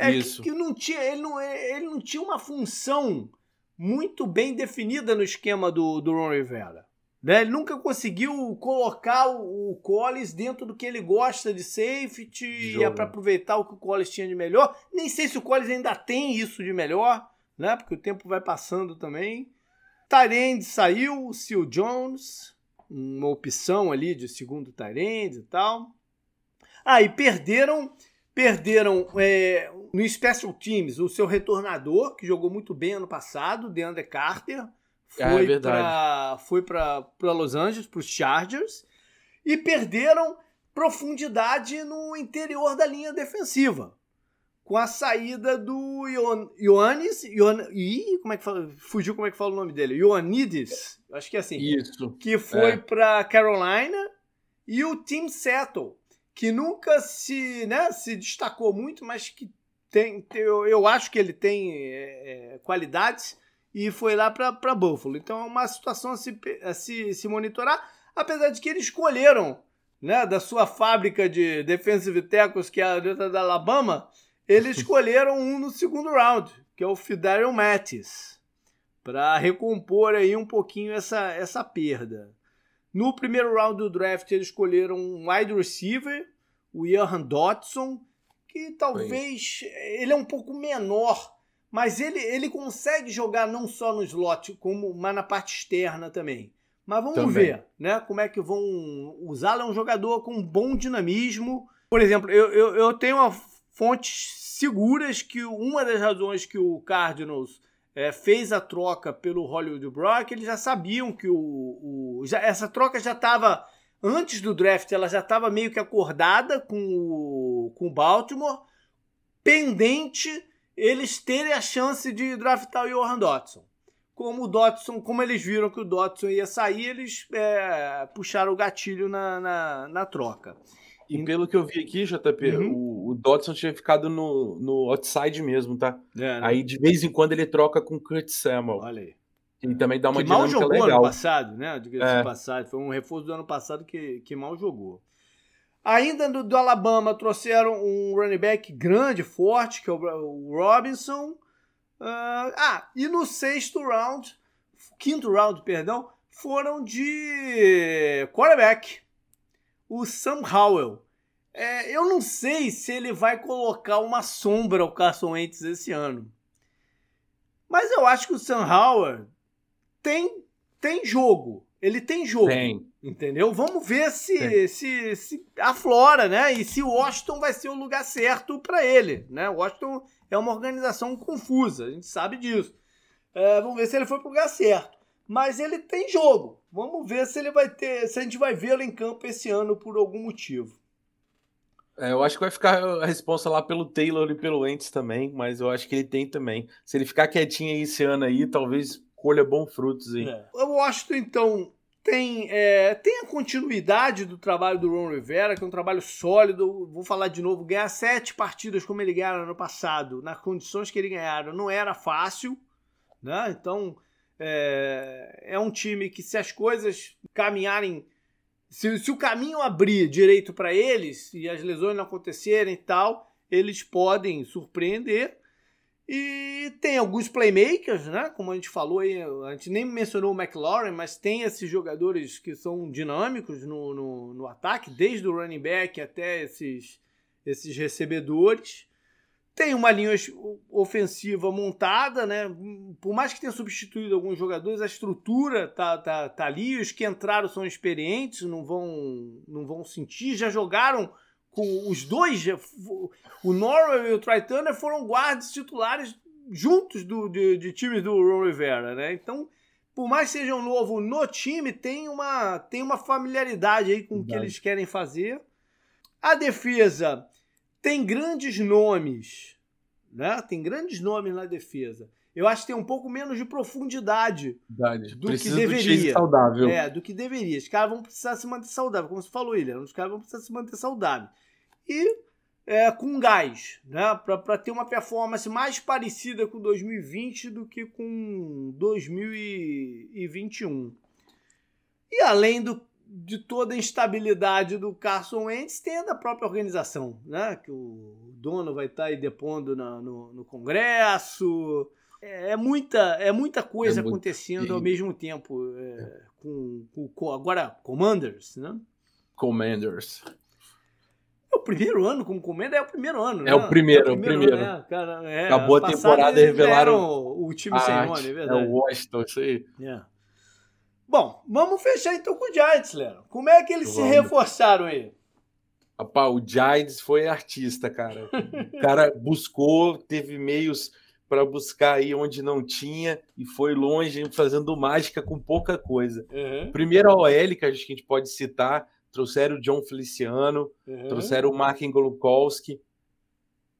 [SPEAKER 1] É Isso. Que, que, não tinha, ele não, ele não tinha uma função muito bem definida no esquema do, do Ron Rivera. Né? Ele nunca conseguiu colocar o, o Collins dentro do que ele gosta de safety, para aproveitar o que o Collins tinha de melhor. Nem sei se o Collins ainda tem isso de melhor, né? porque o tempo vai passando também. Tyrande saiu, o Seal Jones, uma opção ali de segundo Tyrande e tal. Ah, e perderam perderam é, no Special Teams o seu retornador, que jogou muito bem ano passado, DeAndre Carter. Foi é para foi para Los Angeles, para os Chargers. E perderam profundidade no interior da linha defensiva. Com a saída do Ioannis. Ion, Ih, como é que fala? Fugiu como é que fala o nome dele? Ioannidis. Acho que é assim.
[SPEAKER 2] Isso.
[SPEAKER 1] Que foi é. para Carolina. E o Tim Settle, que nunca se, né, se destacou muito, mas que tem, eu, eu acho que ele tem é, é qualidades e foi lá para Buffalo. Então é uma situação a se, a se, se monitorar, apesar de que eles escolheram né, da sua fábrica de defensive tackles, que é a da Alabama, eles escolheram um no segundo round, que é o Fidarion Mattis, para recompor aí um pouquinho essa, essa perda. No primeiro round do draft, eles escolheram um wide receiver, o Johan Dotson, que talvez ele é um pouco menor, mas ele, ele consegue jogar não só no slot, como mas na parte externa também. Mas vamos também. ver, né? Como é que vão usá-lo. É um jogador com bom dinamismo. Por exemplo, eu, eu, eu tenho fontes seguras que uma das razões que o Cardinals é, fez a troca pelo Hollywood Brock, eles já sabiam que o, o já, essa troca já estava antes do draft, ela já estava meio que acordada com o, com o Baltimore, pendente eles terem a chance de draftar o Johan Dotson. Como o Dotson, como eles viram que o Dotson ia sair, eles é, puxaram o gatilho na, na, na troca.
[SPEAKER 2] E pelo que eu vi aqui, JP, uhum. o, o Dodson tinha ficado no, no outside mesmo, tá? É, né? Aí de vez em quando ele troca com o Kurt Samuel.
[SPEAKER 1] Olha aí.
[SPEAKER 2] E também dá uma
[SPEAKER 1] que mal jogou legal. ano passado, né? é. passado. Foi um reforço do ano passado que, que mal jogou. Ainda do, do, Alabama trouxeram um running back grande, forte, que é o, Robinson. Uh, ah, e no sexto round, quinto round, perdão, foram de quarterback o Sam Howell. É, eu não sei se ele vai colocar uma sombra ao Carson Wentz esse ano. Mas eu acho que o Sam Howell tem, tem jogo. Ele tem jogo. Tem. Entendeu? Vamos ver se, se, se aflora, né? E se o Washington vai ser o lugar certo para ele. Né? O Washington é uma organização confusa, a gente sabe disso. É, vamos ver se ele foi pro lugar certo mas ele tem jogo. Vamos ver se ele vai ter, se a gente vai vê-lo em campo esse ano por algum motivo.
[SPEAKER 2] É, eu acho que vai ficar a resposta lá pelo Taylor e pelo Entes também, mas eu acho que ele tem também. Se ele ficar quietinho aí esse ano aí, talvez colha bons frutos aí. É.
[SPEAKER 1] O Washington, então, tem, é, tem a continuidade do trabalho do Ron Rivera, que é um trabalho sólido. Vou falar de novo: ganhar sete partidas como ele ganharam no passado, nas condições que ele ganharam, não era fácil. Né? Então, é, é um time que, se as coisas caminharem. Se, se o caminho abrir direito para eles e as lesões não acontecerem e tal, eles podem surpreender. E tem alguns playmakers, né? Como a gente falou aí, a gente nem mencionou o McLaurin, mas tem esses jogadores que são dinâmicos no, no, no ataque, desde o running back até esses, esses recebedores. Tem uma linha ofensiva montada, né? Por mais que tenha substituído alguns jogadores, a estrutura tá, tá, tá ali. Os que entraram são experientes, não vão, não vão sentir. Já jogaram com os dois. O Norwell e o Try Turner foram guardas titulares juntos do, de, de times do Ron Rivera, né? Então, por mais que seja um novo no time, tem uma, tem uma familiaridade aí com o que eles querem fazer. A defesa tem grandes nomes, né? Tem grandes nomes na defesa. Eu acho que tem um pouco menos de profundidade
[SPEAKER 2] Verdade.
[SPEAKER 1] do Precisa que deveria.
[SPEAKER 2] Do saudável.
[SPEAKER 1] É, do que deveria. Os caras vão precisar se manter saudável, como você falou, William. Os caras vão precisar se manter saudável. E é, com gás, né? Para ter uma performance mais parecida com 2020 do que com 2021. E além do de toda a instabilidade do Carson Wentz tem a da própria organização, né? Que o dono vai estar tá aí depondo na, no, no Congresso, é muita, é muita coisa é acontecendo ao mesmo tempo. É, com, com, agora, Commanders, né?
[SPEAKER 2] Commanders.
[SPEAKER 1] É o primeiro ano como Commander, é o primeiro ano,
[SPEAKER 2] né? É o primeiro, é o primeiro. primeiro. Né?
[SPEAKER 1] Cara, é,
[SPEAKER 2] Acabou a temporada e revelaram
[SPEAKER 1] o time sem nome, é verdade.
[SPEAKER 2] É o Washington, isso aí.
[SPEAKER 1] É. Bom, vamos fechar então com o Giants, Léo. Como é que eles vamos. se reforçaram aí?
[SPEAKER 2] Rapaz, o Giants foi artista, cara. O cara buscou, teve meios para buscar aí onde não tinha e foi longe fazendo mágica com pouca coisa. Uhum. Primeiro a OL, que a gente pode citar, trouxeram o John Feliciano, uhum. trouxeram o Mark Golukowski,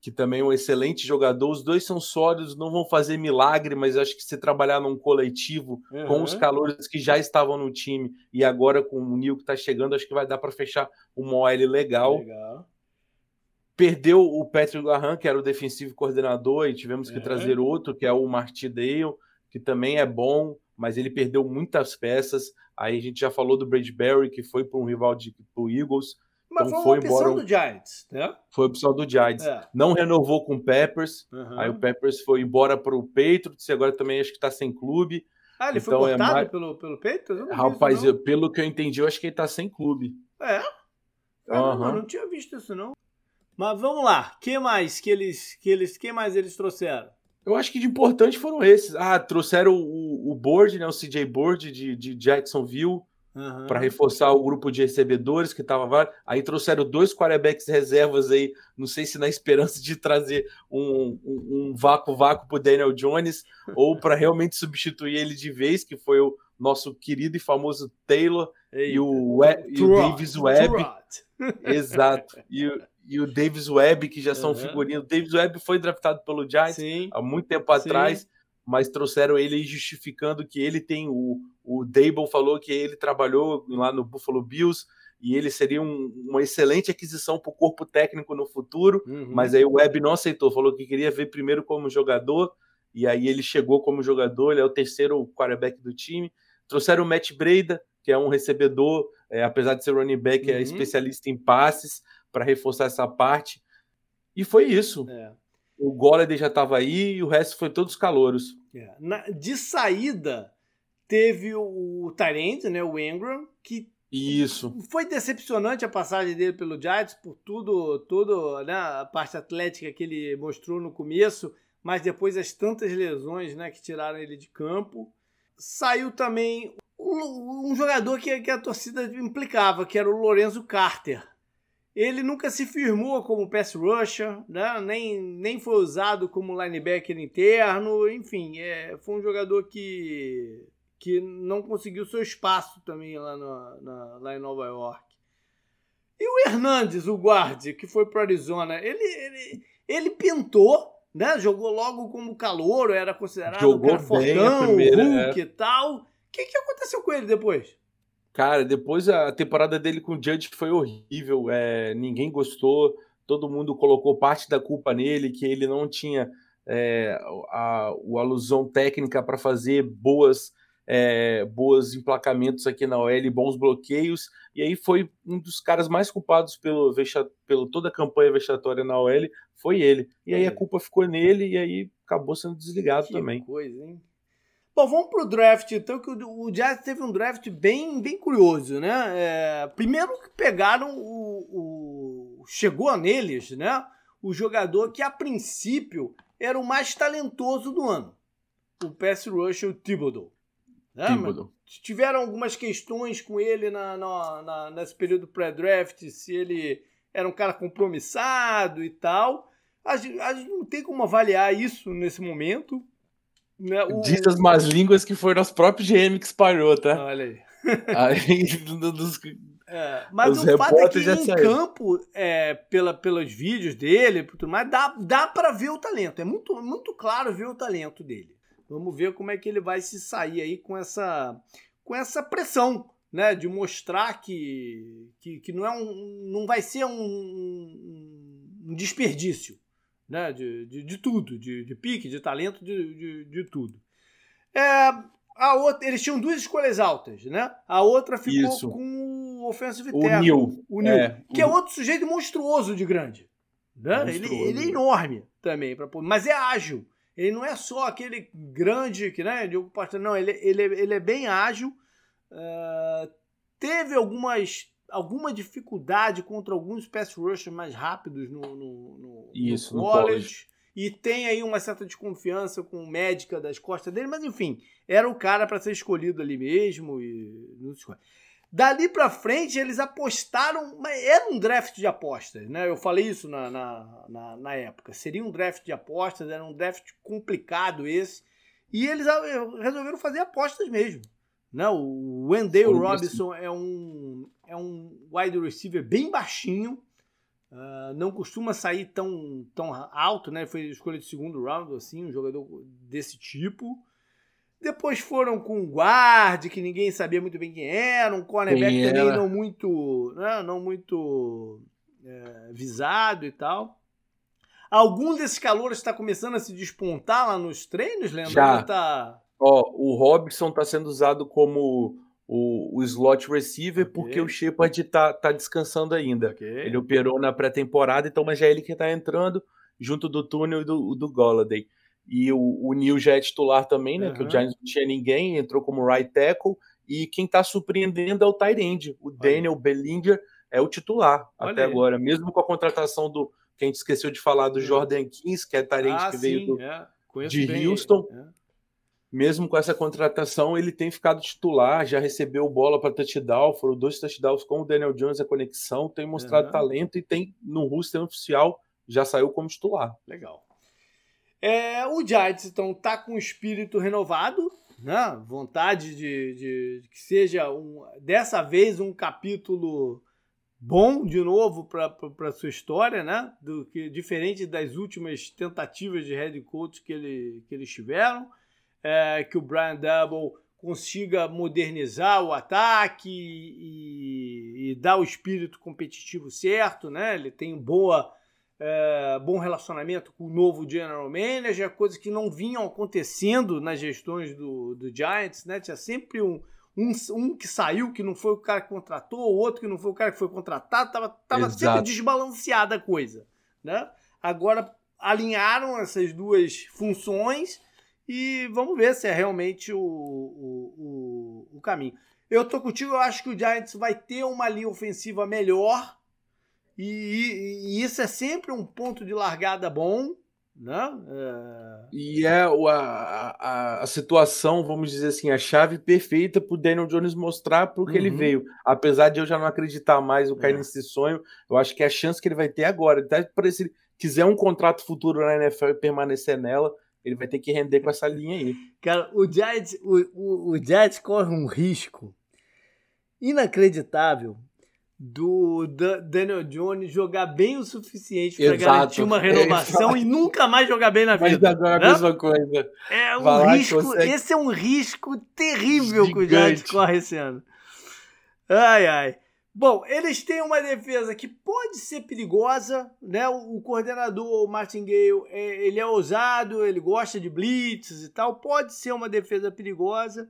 [SPEAKER 2] que também é um excelente jogador. Os dois são sólidos, não vão fazer milagre, mas acho que se trabalhar num coletivo uhum. com os calores que já estavam no time e agora com o Nil que está chegando, acho que vai dar para fechar uma OL legal. legal. Perdeu o Patrick Garran, que era o defensivo coordenador, e tivemos que é. trazer outro, que é o Marty Dale, que também é bom, mas ele perdeu muitas peças. Aí a gente já falou do Bradbury, que foi para um rival de pro Eagles.
[SPEAKER 1] Mas então foi, foi embora. opção do Giants, né?
[SPEAKER 2] Foi opção do Giants. É. Não renovou com o Peppers. Uhum. Aí o Peppers foi embora para o Patriots e agora também acho que está sem clube.
[SPEAKER 1] Ah, ele então foi cortado é mais... pelo, pelo Patriots?
[SPEAKER 2] Rapaz, eu, pelo que eu entendi, eu acho que ele está sem clube.
[SPEAKER 1] É? Caramba, uhum. não tinha visto isso não. Mas vamos lá, que mais que eles, que eles, que mais eles trouxeram?
[SPEAKER 2] Eu acho que de importante foram esses. Ah, trouxeram o, o board, né, o CJ Board de, de Jacksonville uhum. para reforçar o grupo de recebedores que estava Aí trouxeram dois quarterbacks reservas aí, não sei se na esperança de trazer um, um, um vácuo vácuo para Daniel Jones ou para realmente substituir ele de vez, que foi o nosso querido e famoso Taylor Eita. e o, e o Davis Webb. Exato. E, e o Davis Webb, que já são uhum. figurinos. O Davis Webb foi draftado pelo Giants Sim. há muito tempo atrás, Sim. mas trouxeram ele justificando que ele tem o. O Dable falou que ele trabalhou lá no Buffalo Bills e ele seria um, uma excelente aquisição para o corpo técnico no futuro, uhum. mas aí o Webb não aceitou, falou que queria ver primeiro como jogador, e aí ele chegou como jogador, ele é o terceiro quarterback do time. Trouxeram o Matt Breda, que é um recebedor, é, apesar de ser running back, é uhum. é especialista em passes, para reforçar essa parte. E foi isso. É. O Golladay já estava aí e o resto foi todos calouros.
[SPEAKER 1] É. Na, de saída, teve o Tyrant, né, o Ingram, que
[SPEAKER 2] isso.
[SPEAKER 1] Foi decepcionante a passagem dele pelo Giants por tudo, tudo, né, a parte atlética que ele mostrou no começo, mas depois as tantas lesões, né, que tiraram ele de campo. Saiu também um, um jogador que, que a torcida implicava, que era o Lorenzo Carter, ele nunca se firmou como pass rusher, né? nem, nem foi usado como linebacker interno, enfim, é, foi um jogador que, que não conseguiu seu espaço também lá, na, lá em Nova York. E o Hernandes, o guarde, que foi para Arizona, ele, ele, ele pintou, né? jogou logo como calor, era considerado
[SPEAKER 2] jogou um cara fortão, primeira,
[SPEAKER 1] Hulk é. e tal. O que, que aconteceu com ele depois?
[SPEAKER 2] Cara, depois a temporada dele com o Judge foi horrível. É, ninguém gostou. Todo mundo colocou parte da culpa nele, que ele não tinha é, a, a alusão técnica para fazer boas, é, boas emplacamentos aqui na OL, bons bloqueios. E aí foi um dos caras mais culpados pelo, pelo toda a campanha vexatória na OL, foi ele. E aí a é. culpa ficou nele e aí acabou sendo desligado
[SPEAKER 1] que
[SPEAKER 2] também.
[SPEAKER 1] Coisa, hein? Bom, vamos pro draft, então, que o, o Jazz teve um draft bem, bem curioso, né? É, primeiro que pegaram o, o, Chegou neles, né? O jogador que, a princípio, era o mais talentoso do ano. O pass rusher, o Thibodeau. Né? Thibodeau. Tiveram algumas questões com ele na, na, na nesse período pré-draft, se ele era um cara compromissado e tal. A gente, a gente não tem como avaliar isso nesse momento,
[SPEAKER 2] né, o... Diz as más línguas que foi nosso próprio GM que espalhou, tá?
[SPEAKER 1] Olha aí.
[SPEAKER 2] aí dos,
[SPEAKER 1] é, mas o fato é que em saíram. campo, é, pela, pelos vídeos dele, mas dá, dá para ver o talento. É muito, muito claro ver o talento dele. Vamos ver como é que ele vai se sair aí com essa, com essa pressão, né? De mostrar que, que, que não, é um, não vai ser um, um desperdício né? De, de, de tudo, de, de pique, de talento, de, de, de tudo. É, a outra, eles tinham duas escolhas altas, né? A outra ficou Isso. com o offensive
[SPEAKER 2] o Neil.
[SPEAKER 1] o Neil, é, que o... é outro sujeito monstruoso de grande. Né? Ele, ele, é enorme também, pra, mas é ágil. Ele não é só aquele grande que, né, Costa, não, ele, ele, ele é bem ágil. Uh, teve algumas alguma dificuldade contra alguns pass rushers mais rápidos no, no, no,
[SPEAKER 2] Isso, no college. No college.
[SPEAKER 1] E tem aí uma certa desconfiança com o médica das costas dele, mas enfim, era o cara para ser escolhido ali mesmo e não se Dali para frente, eles apostaram. Era um draft de apostas, né? Eu falei isso na, na, na, na, época. Seria um draft de apostas, era um draft complicado esse. E eles resolveram fazer apostas mesmo. Né? O Wendell Robinson é um, é um wide receiver bem baixinho. Uh, não costuma sair tão, tão alto, né? Foi escolha de segundo round, assim, um jogador desse tipo. Depois foram com um guard, que ninguém sabia muito bem quem era, um cornerback também não muito, né, não muito é, visado e tal. Algum desses calores está começando a se despontar lá nos treinos, lembra?
[SPEAKER 2] Já. Tá... Ó, o Robson está sendo usado como o, o slot receiver okay. porque o Shepard está tá descansando ainda. Okay. Ele operou na pré-temporada, então mas já é ele que está entrando junto do túnel e do, do Golladay. E o, o Neil já é titular também, né? Uhum. Que o Giants não tinha ninguém, entrou como right tackle. E quem está surpreendendo é o Tyrande. O Daniel Bellinger é o titular Olha até aí. agora. Mesmo com a contratação do. Que a gente esqueceu de falar do Jordan Kings, que é Tyrande ah, que veio do, é. de Houston. É. Mesmo com essa contratação, ele tem ficado titular, já recebeu bola para touchdown, foram dois touchdowns com o Daniel Jones a conexão, tem mostrado uhum. talento e tem no roster oficial já saiu como titular.
[SPEAKER 1] Legal. É, o Giants, então, tá com o espírito renovado, né? Vontade de, de, de que seja um, dessa vez um capítulo bom de novo para sua história, né? Do que diferente das últimas tentativas de head coach que, ele, que eles tiveram, é, que o Brian Double consiga modernizar o ataque e, e, dar o espírito competitivo certo, né? Ele tem boa é, bom relacionamento com o novo general manager, coisas que não vinham acontecendo nas gestões do, do Giants, né? Tinha sempre um, um, um que saiu, que não foi o cara que contratou, o outro que não foi o cara que foi contratado, tava, tava sempre desbalanceada a coisa, né? Agora alinharam essas duas funções e vamos ver se é realmente o, o, o, o caminho. Eu tô contigo, eu acho que o Giants vai ter uma linha ofensiva melhor, e, e, isso é sempre um ponto de largada bom, né?
[SPEAKER 2] É... E é a, a, a, situação, vamos dizer assim, a chave perfeita para o Daniel Jones mostrar para o que uhum. ele veio. Apesar de eu já não acreditar mais o cair é. nesse sonho, eu acho que é a chance que ele vai ter agora, até para se ele quiser um contrato futuro na NFL e permanecer nela, ele vai ter que render com essa linha aí.
[SPEAKER 1] Cara, o Giants, o, o, o Giants corre um risco inacreditável do Daniel Jones jogar bem o suficiente para garantir uma renovação e nunca mais jogar bem na vida.
[SPEAKER 2] Mas agora né? a mesma coisa.
[SPEAKER 1] É um risco, consegue... esse é um risco terrível Gigante. que o Giants corre esse ano. Ai, ai. Bom, eles têm uma defesa que pode ser perigosa, né? O, o coordenador, o Martin Gale, é, ele é ousado, ele gosta de blitz e tal, pode ser uma defesa perigosa.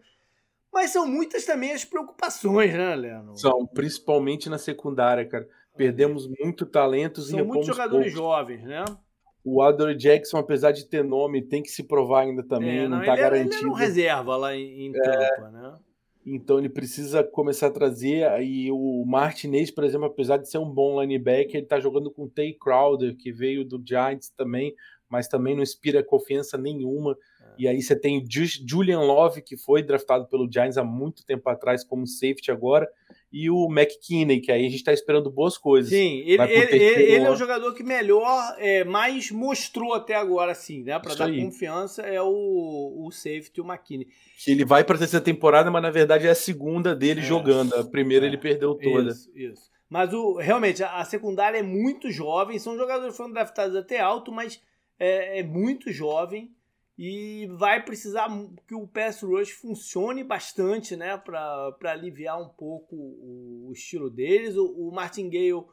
[SPEAKER 1] Mas são muitas também as preocupações, né, Leandro?
[SPEAKER 2] São, principalmente na secundária, cara. Perdemos muito talentos
[SPEAKER 1] são e muitos jogadores poucos. jovens, né?
[SPEAKER 2] O Adore Jackson, apesar de ter nome, tem que se provar ainda também, é, não, não tá ele, garantido. Ele
[SPEAKER 1] não reserva lá em, em é, Tampa, né?
[SPEAKER 2] Então ele precisa começar a trazer. E o Martinez, por exemplo, apesar de ser um bom linebacker, ele tá jogando com o Tay Crowder, que veio do Giants também, mas também não inspira confiança nenhuma. E aí você tem Julian Love, que foi draftado pelo Giants há muito tempo atrás como safety agora, e o McKinney, que aí a gente está esperando boas coisas.
[SPEAKER 1] Sim, ele, ele, ele, é o jogador que melhor, é, mais mostrou até agora, assim, né? Para dar aí. confiança, é o, o safety, o McKinney.
[SPEAKER 2] Que ele vai para a terceira temporada, mas na verdade é a segunda dele é, jogando. A primeira é, ele perdeu toda.
[SPEAKER 1] Isso, isso. Mas o, realmente, a, a secundária é muito jovem, são jogadores que foram draftados até alto, mas é, é muito jovem e vai precisar que o pass rush funcione bastante, né, para aliviar um pouco o, o estilo deles. O, o Martingale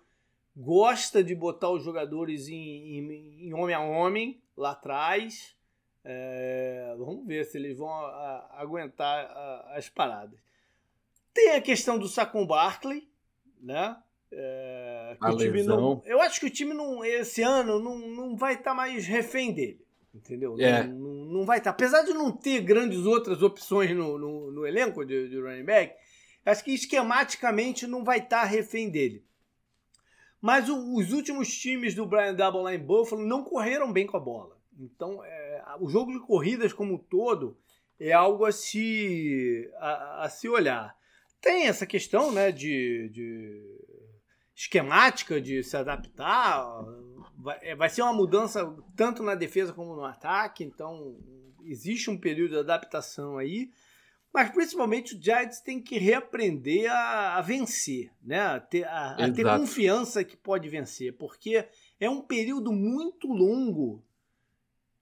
[SPEAKER 1] gosta de botar os jogadores em, em, em homem a homem lá atrás. É, vamos ver se eles vão a, a, aguentar a, as paradas. Tem a questão do Saquon Barkley, né? É,
[SPEAKER 2] a
[SPEAKER 1] não, eu acho que o time não, esse ano não, não vai estar tá mais refém dele Entendeu? É. Não, não, não, vai estar. Apesar de não ter grandes outras opções no, no, no elenco de, de, running back, acho que esquematicamente não vai estar refém dele. Mas o, os últimos times do Brian Double lá em Buffalo não correram bem com a bola. Então, é, o jogo de corridas como um todo é algo a se, a, a se olhar. Tem essa questão né, de, de esquemática de se adaptar. Vai, é, vai ser uma mudança tanto na defesa como no ataque, então existe um período de adaptação aí. Mas principalmente o Giants tem que reaprender a, a vencer, né? a, ter, a, a ter confiança que pode vencer, porque é um período muito longo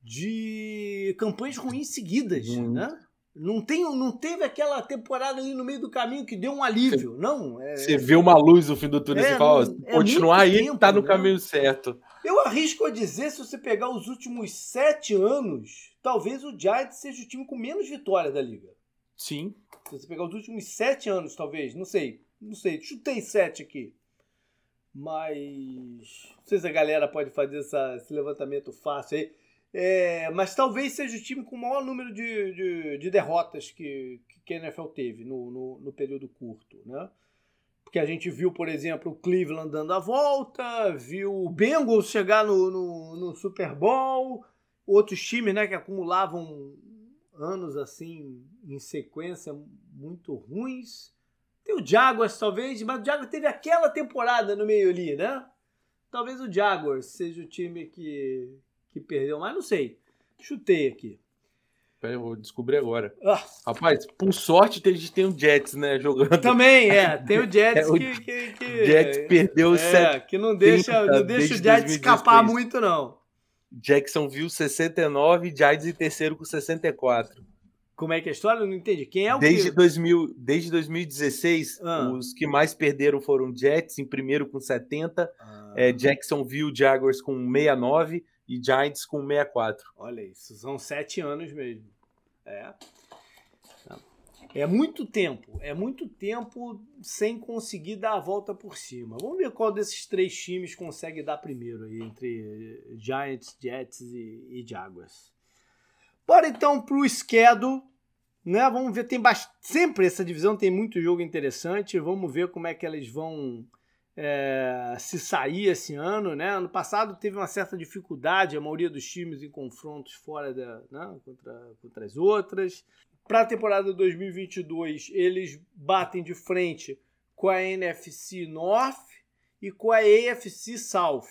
[SPEAKER 1] de campanhas ruins seguidas, né? Não, tem, não teve aquela temporada ali no meio do caminho que deu um alívio,
[SPEAKER 2] você,
[SPEAKER 1] não.
[SPEAKER 2] É, você vê uma luz no fim do túnel é, e fala, é continuar aí, tempo, tá no né? caminho certo.
[SPEAKER 1] Eu arrisco a dizer, se você pegar os últimos sete anos, talvez o Giants seja o time com menos vitória da liga.
[SPEAKER 2] Sim.
[SPEAKER 1] Se você pegar os últimos sete anos, talvez, não sei, não sei, chutei sete aqui. Mas não sei se a galera pode fazer essa, esse levantamento fácil aí. É, mas talvez seja o time com o maior número de, de, de derrotas que, que a NFL teve no, no, no, período curto, né? Porque a gente viu, por exemplo, o Cleveland dando a volta, viu o Bengals chegar no, no, no Super Bowl, outros times né, que acumulavam anos assim em sequência muito ruins. Tem o Jaguars, talvez, mas o Jaguars teve aquela temporada no meio ali, né? Talvez o Jaguars seja o time que, que perdeu, mas não sei. Chutei aqui.
[SPEAKER 2] Eu vou descobrir agora. Ah. Rapaz, por sorte a gente tem o Jets, né, jogando.
[SPEAKER 1] Também, é. Tem o Jets é, que, que, que,
[SPEAKER 2] Jets perdeu é,
[SPEAKER 1] sete, que não deixa, não deixa o Jets escapar muito, não.
[SPEAKER 2] Jacksonville 69, Giants em terceiro com 64.
[SPEAKER 1] Como é que é a história? Eu não entendi. Quem é o
[SPEAKER 2] desde que... 2000, Desde 2016, ah. os que mais perderam foram Jets, em primeiro com 70, ah. é, Jacksonville Jaguars com 69 e Giants com 64.
[SPEAKER 1] Olha isso, são sete anos mesmo. É. É muito tempo, é muito tempo sem conseguir dar a volta por cima. Vamos ver qual desses três times consegue dar primeiro aí, entre Giants, Jets e, e Jaguars. Bora então pro schedule, né? Vamos ver, tem bast... sempre essa divisão tem muito jogo interessante. Vamos ver como é que eles vão é, se sair esse ano, né? Ano passado teve uma certa dificuldade, a maioria dos times em confrontos fora da, né? contra, contra as outras. Para a temporada 2022, eles batem de frente com a NFC North e com a AFC South.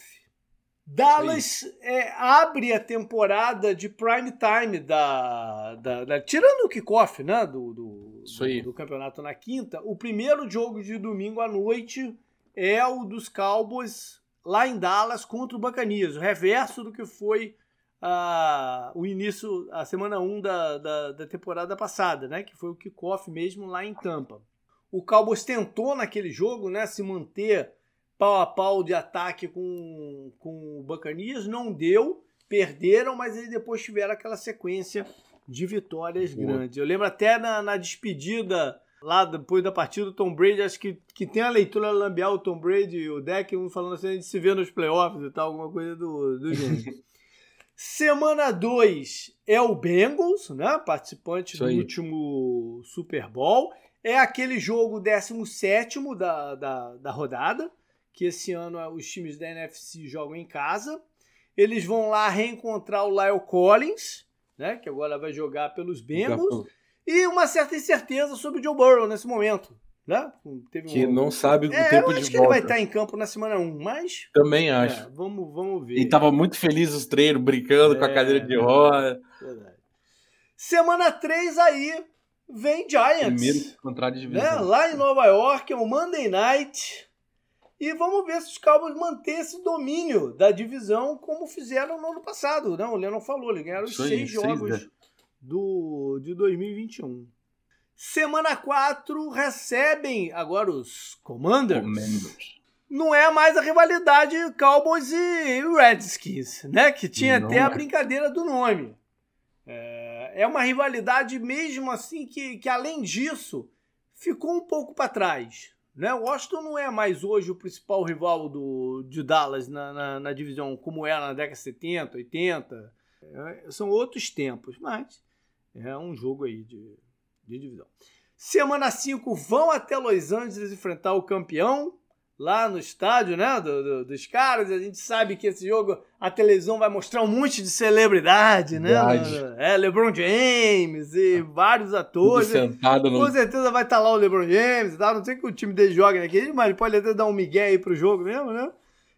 [SPEAKER 1] Dallas é, abre a temporada de prime time da, da, da tirando o kickoff, né, do, do, do, do, campeonato na quinta. O primeiro jogo de domingo à noite é o dos Cowboys lá em Dallas contra o Bacanias, o reverso do que foi uh, o início, a semana 1 da, da, da temporada passada, né, que foi o kickoff mesmo lá em Tampa. O Cowboys tentou naquele jogo, né, se manter pau a pau de ataque com, com o Bacanias, não deu, perderam, mas eles depois tiveram aquela sequência de vitórias Boa. grandes. Eu lembro até na, na, despedida, lá depois da partida do Tom Brady, acho que, que tem a leitura lambial, o Tom Brady e o Deck, um falando assim, a gente se vê nos playoffs e tal, alguma coisa do, do gênero. Semana 2 é o Bengals, né? Participante do último Super Bowl. É aquele jogo 17 da, da, da rodada que esse ano os times da NFC jogam em casa. Eles vão lá reencontrar o Lyle Collins, né, que agora vai jogar pelos Bengals, e uma certa incerteza sobre o Joe Burrow nesse momento. Né?
[SPEAKER 2] Teve que um... não sabe o
[SPEAKER 1] é,
[SPEAKER 2] tempo
[SPEAKER 1] eu acho que ele vai estar em campo na semana 1, mas.
[SPEAKER 2] Também acho.
[SPEAKER 1] É, vamos, vamos ver.
[SPEAKER 2] E estava muito feliz os treinos, brincando é, com a cadeira de roda.
[SPEAKER 1] Verdade. Semana 3 aí vem Giants.
[SPEAKER 2] Primeiro contrário de divisão.
[SPEAKER 1] Né? Lá em Nova York, é o Monday Night. E vamos ver se os Cowboys mantêm esse domínio da divisão como fizeram no ano passado. Não, o Leandro falou, eles ganharam os seis jogos né? Do, de 2021. Semana 4 recebem agora os Commanders. Commanders. Não é mais a rivalidade Cowboys e Redskins, né? Que tinha Não até é. a brincadeira do nome. É, é uma rivalidade mesmo assim que, que além disso ficou um pouco para trás. Né? Washington não é mais hoje o principal rival do, de Dallas na, na, na divisão como era na década de 70, 80. É, são outros tempos, mas é um jogo aí de, de divisão. Semana 5 vão até Los Angeles enfrentar o campeão lá no estádio, né, do, do, dos caras. A gente sabe que esse jogo, a televisão vai mostrar um monte de celebridade, né? É, LeBron James e vários atores. Tudo sentado no... Com certeza vai estar tá lá o LeBron James e tal. Não sei que o time dele joga naquele, mas pode até dar um migué aí pro jogo mesmo, né?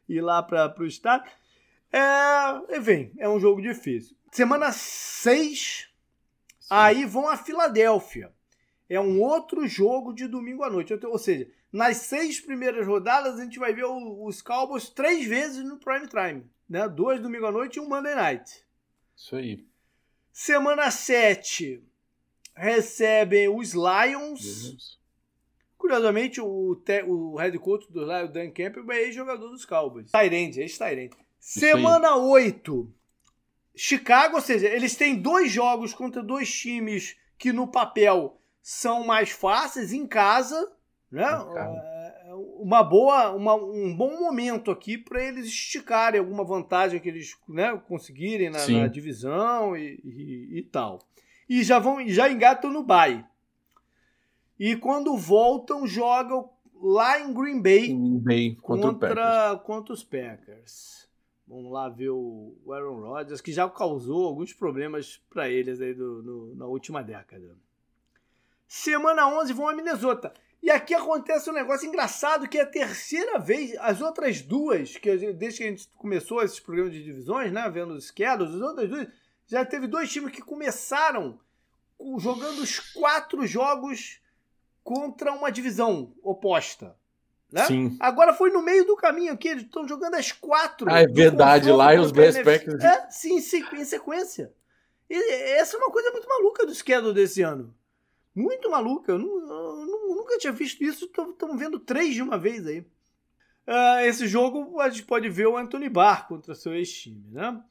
[SPEAKER 1] Ir lá para pro estádio. É, enfim, é um jogo difícil. Semana 6, aí vão a Filadélfia. É um outro jogo de domingo à noite. Ou seja, nas seis primeiras rodadas, a gente vai ver os Cowboys três vezes no prime time. Né? Duas domingo à noite e um Monday night.
[SPEAKER 2] Isso aí.
[SPEAKER 1] Semana 7 recebem os Lions. Curiosamente, o, te, o head coach do Lions, Dan Campbell, é ex-jogador dos Cowboys. Tyrande, ex-Tyrande. Semana 8, Chicago, ou seja, eles têm dois jogos contra dois times que no papel são mais fáceis em casa né? É, uma boa, uma, um bom momento aqui para eles esticarem alguma vantagem que eles né, conseguirem na, na divisão e, e, e, tal. E já vão, já engatam no bye. E quando voltam, jogam lá em Green Bay,
[SPEAKER 2] Green Bay contra,
[SPEAKER 1] contra, contra os Packers. Vamos lá ver o Aaron Rodgers, que já causou alguns problemas para eles aí do, no, na última década. Semana 11 vão a Minnesota. E aqui acontece um negócio engraçado que é a terceira vez, as outras duas, que gente, desde que a gente começou esses programas de divisões, né, vendo os schedules, as outras duas, já teve dois times que começaram jogando os quatro jogos contra uma divisão oposta. Né? Sim. Agora foi no meio do caminho aqui, eles estão jogando as quatro.
[SPEAKER 2] Ah, é verdade, lá e os Best Packers.
[SPEAKER 1] É, sim, em sequência. E essa é uma coisa muito maluca do schedule desse ano. Muito maluca. Eu, não, eu nunca tinha visto isso. Estamos vendo três de uma vez aí. Uh, esse jogo a gente pode ver o Anthony Barr contra seu ex-time, né?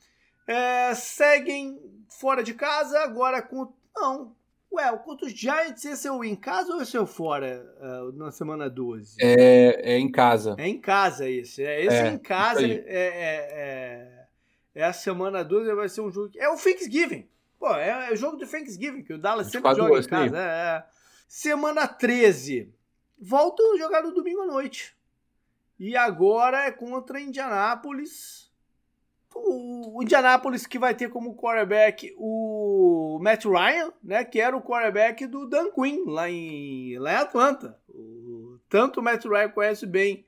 [SPEAKER 1] É, seguem fora de casa, agora com. Não. Ué, contra os Giants, esse é o em casa ou esse é o fora uh, na semana 12?
[SPEAKER 2] É, é em casa.
[SPEAKER 1] É em casa esse. É, esse é, em casa é, é, é, é, a semana 12 vai ser um jogo. É o Thanksgiving. Pô, é, é o jogo do Thanksgiving, que o Dallas sempre joga em casa. É. Semana 13. Voltam a jogar no domingo à noite. E agora é contra Indianápolis. O, Indianápolis que vai ter como quarterback o Matt Ryan, né? Que era o quarterback do Dan Quinn lá em, lá em Atlanta. O, tanto o Matt Ryan conhece bem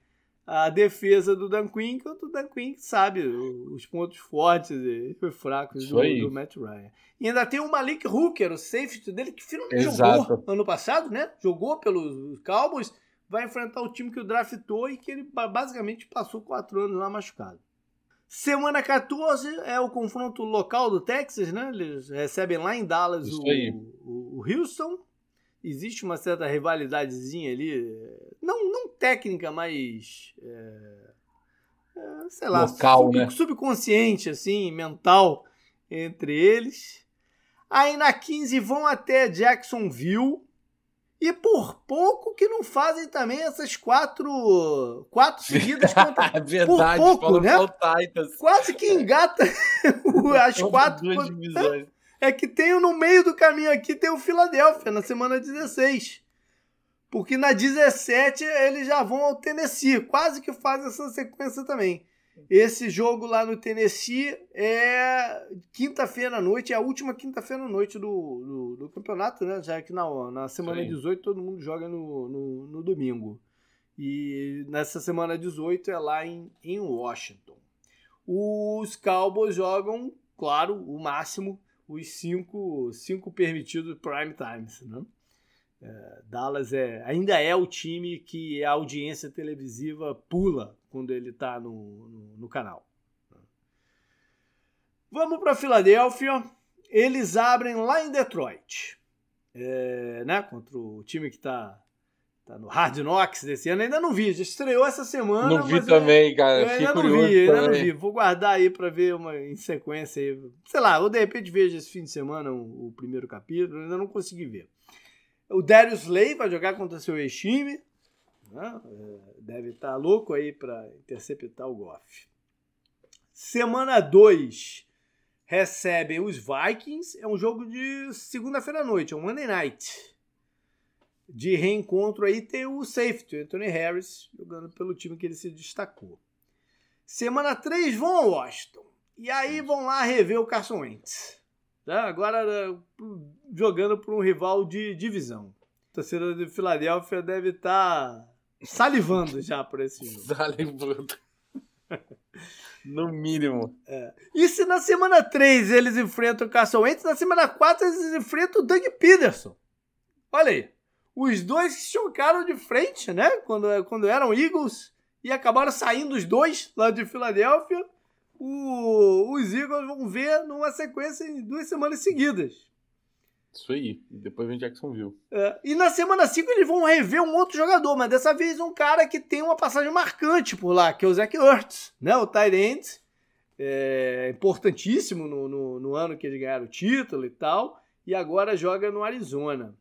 [SPEAKER 1] a defesa do Dan Quinn, quanto o Dan Quinn sabe os pontos fortes e fracos do, do, Matt Ryan. E ainda tem o Malik Hooker, o safety dele, que finalmente Exato. jogou ano passado, né? Jogou pelos Cowboys, vai enfrentar o time que o draftou e que ele basicamente passou quatro anos lá machucado. Semana 14 é o confronto local do Texas, né? Eles recebem lá em Dallas o, o, o Houston existe uma certa rivalidadezinha ali, não, não técnica, mas. É, é, sei lá,
[SPEAKER 2] Local, sub, né?
[SPEAKER 1] subconsciente, assim, mental entre eles. Aí na 15 vão até Jacksonville. E por pouco que não fazem também essas quatro quatro seguidas contra
[SPEAKER 2] Verdade,
[SPEAKER 1] por pouco, né? Quase que engata as quatro
[SPEAKER 2] duas divisões
[SPEAKER 1] é que tem no meio do caminho aqui tem o Philadelphia na semana 16. Porque na 17 eles já vão ao Tennessee, quase que faz essa sequência também. Esse jogo lá no Tennessee é quinta-feira à noite, é a última quinta-feira à noite do, do, do, campeonato, né? Já que na, na semana Sim. 18 todo mundo joga no, no, no, domingo. E nessa semana 18 é lá em, em Washington. Os Cowboys jogam, claro, o máximo os cinco, cinco permitidos prime times. Né? É, Dallas é, ainda é o time que a audiência televisiva pula quando ele está no, no, no, canal. Vamos para Filadélfia. Eles abrem lá em Detroit, é, né? Contra o time que está Tá no Hard Knocks desse ano. Ainda não vi, já estreou essa semana.
[SPEAKER 2] Não vi também, eu, cara. Eu
[SPEAKER 1] ainda não vi, ainda não vi. Vou guardar aí pra ver uma em sequência aí. Sei lá, ou de repente vejo esse fim de semana o, o primeiro capítulo. Ainda não consegui ver. O Darius Slay vai jogar contra seu ex-time. Né? É, deve estar tá louco aí para interceptar o Goff. Semana 2 recebem os Vikings. É um jogo de segunda-feira à noite, é um Monday Night. De reencontro aí tem o safety, Anthony Harris, jogando pelo time que ele se destacou. Semana 3 vão ao Washington. E aí vão lá rever o Carson Wentz. Tá? Agora jogando para um rival de divisão. A torcida de Filadélfia deve estar tá salivando já por esse jogo.
[SPEAKER 2] Salivando. No mínimo.
[SPEAKER 1] É. E se na semana 3 eles enfrentam o Carson Wentz, na semana 4 eles enfrentam o Doug Peterson. Olha aí. Os dois se chocaram de frente, né? Quando, quando eram Eagles e acabaram saindo os dois lá de Filadélfia. O, os Eagles vão ver numa sequência em duas semanas seguidas.
[SPEAKER 2] Isso aí. E depois vem Jacksonville.
[SPEAKER 1] É. E na semana 5 eles vão rever um outro jogador, mas dessa vez um cara que tem uma passagem marcante por lá, que é o Zach Ertz, né? O tight end. É, importantíssimo no, no, no ano que eles ganharam o título e tal. E agora joga no Arizona.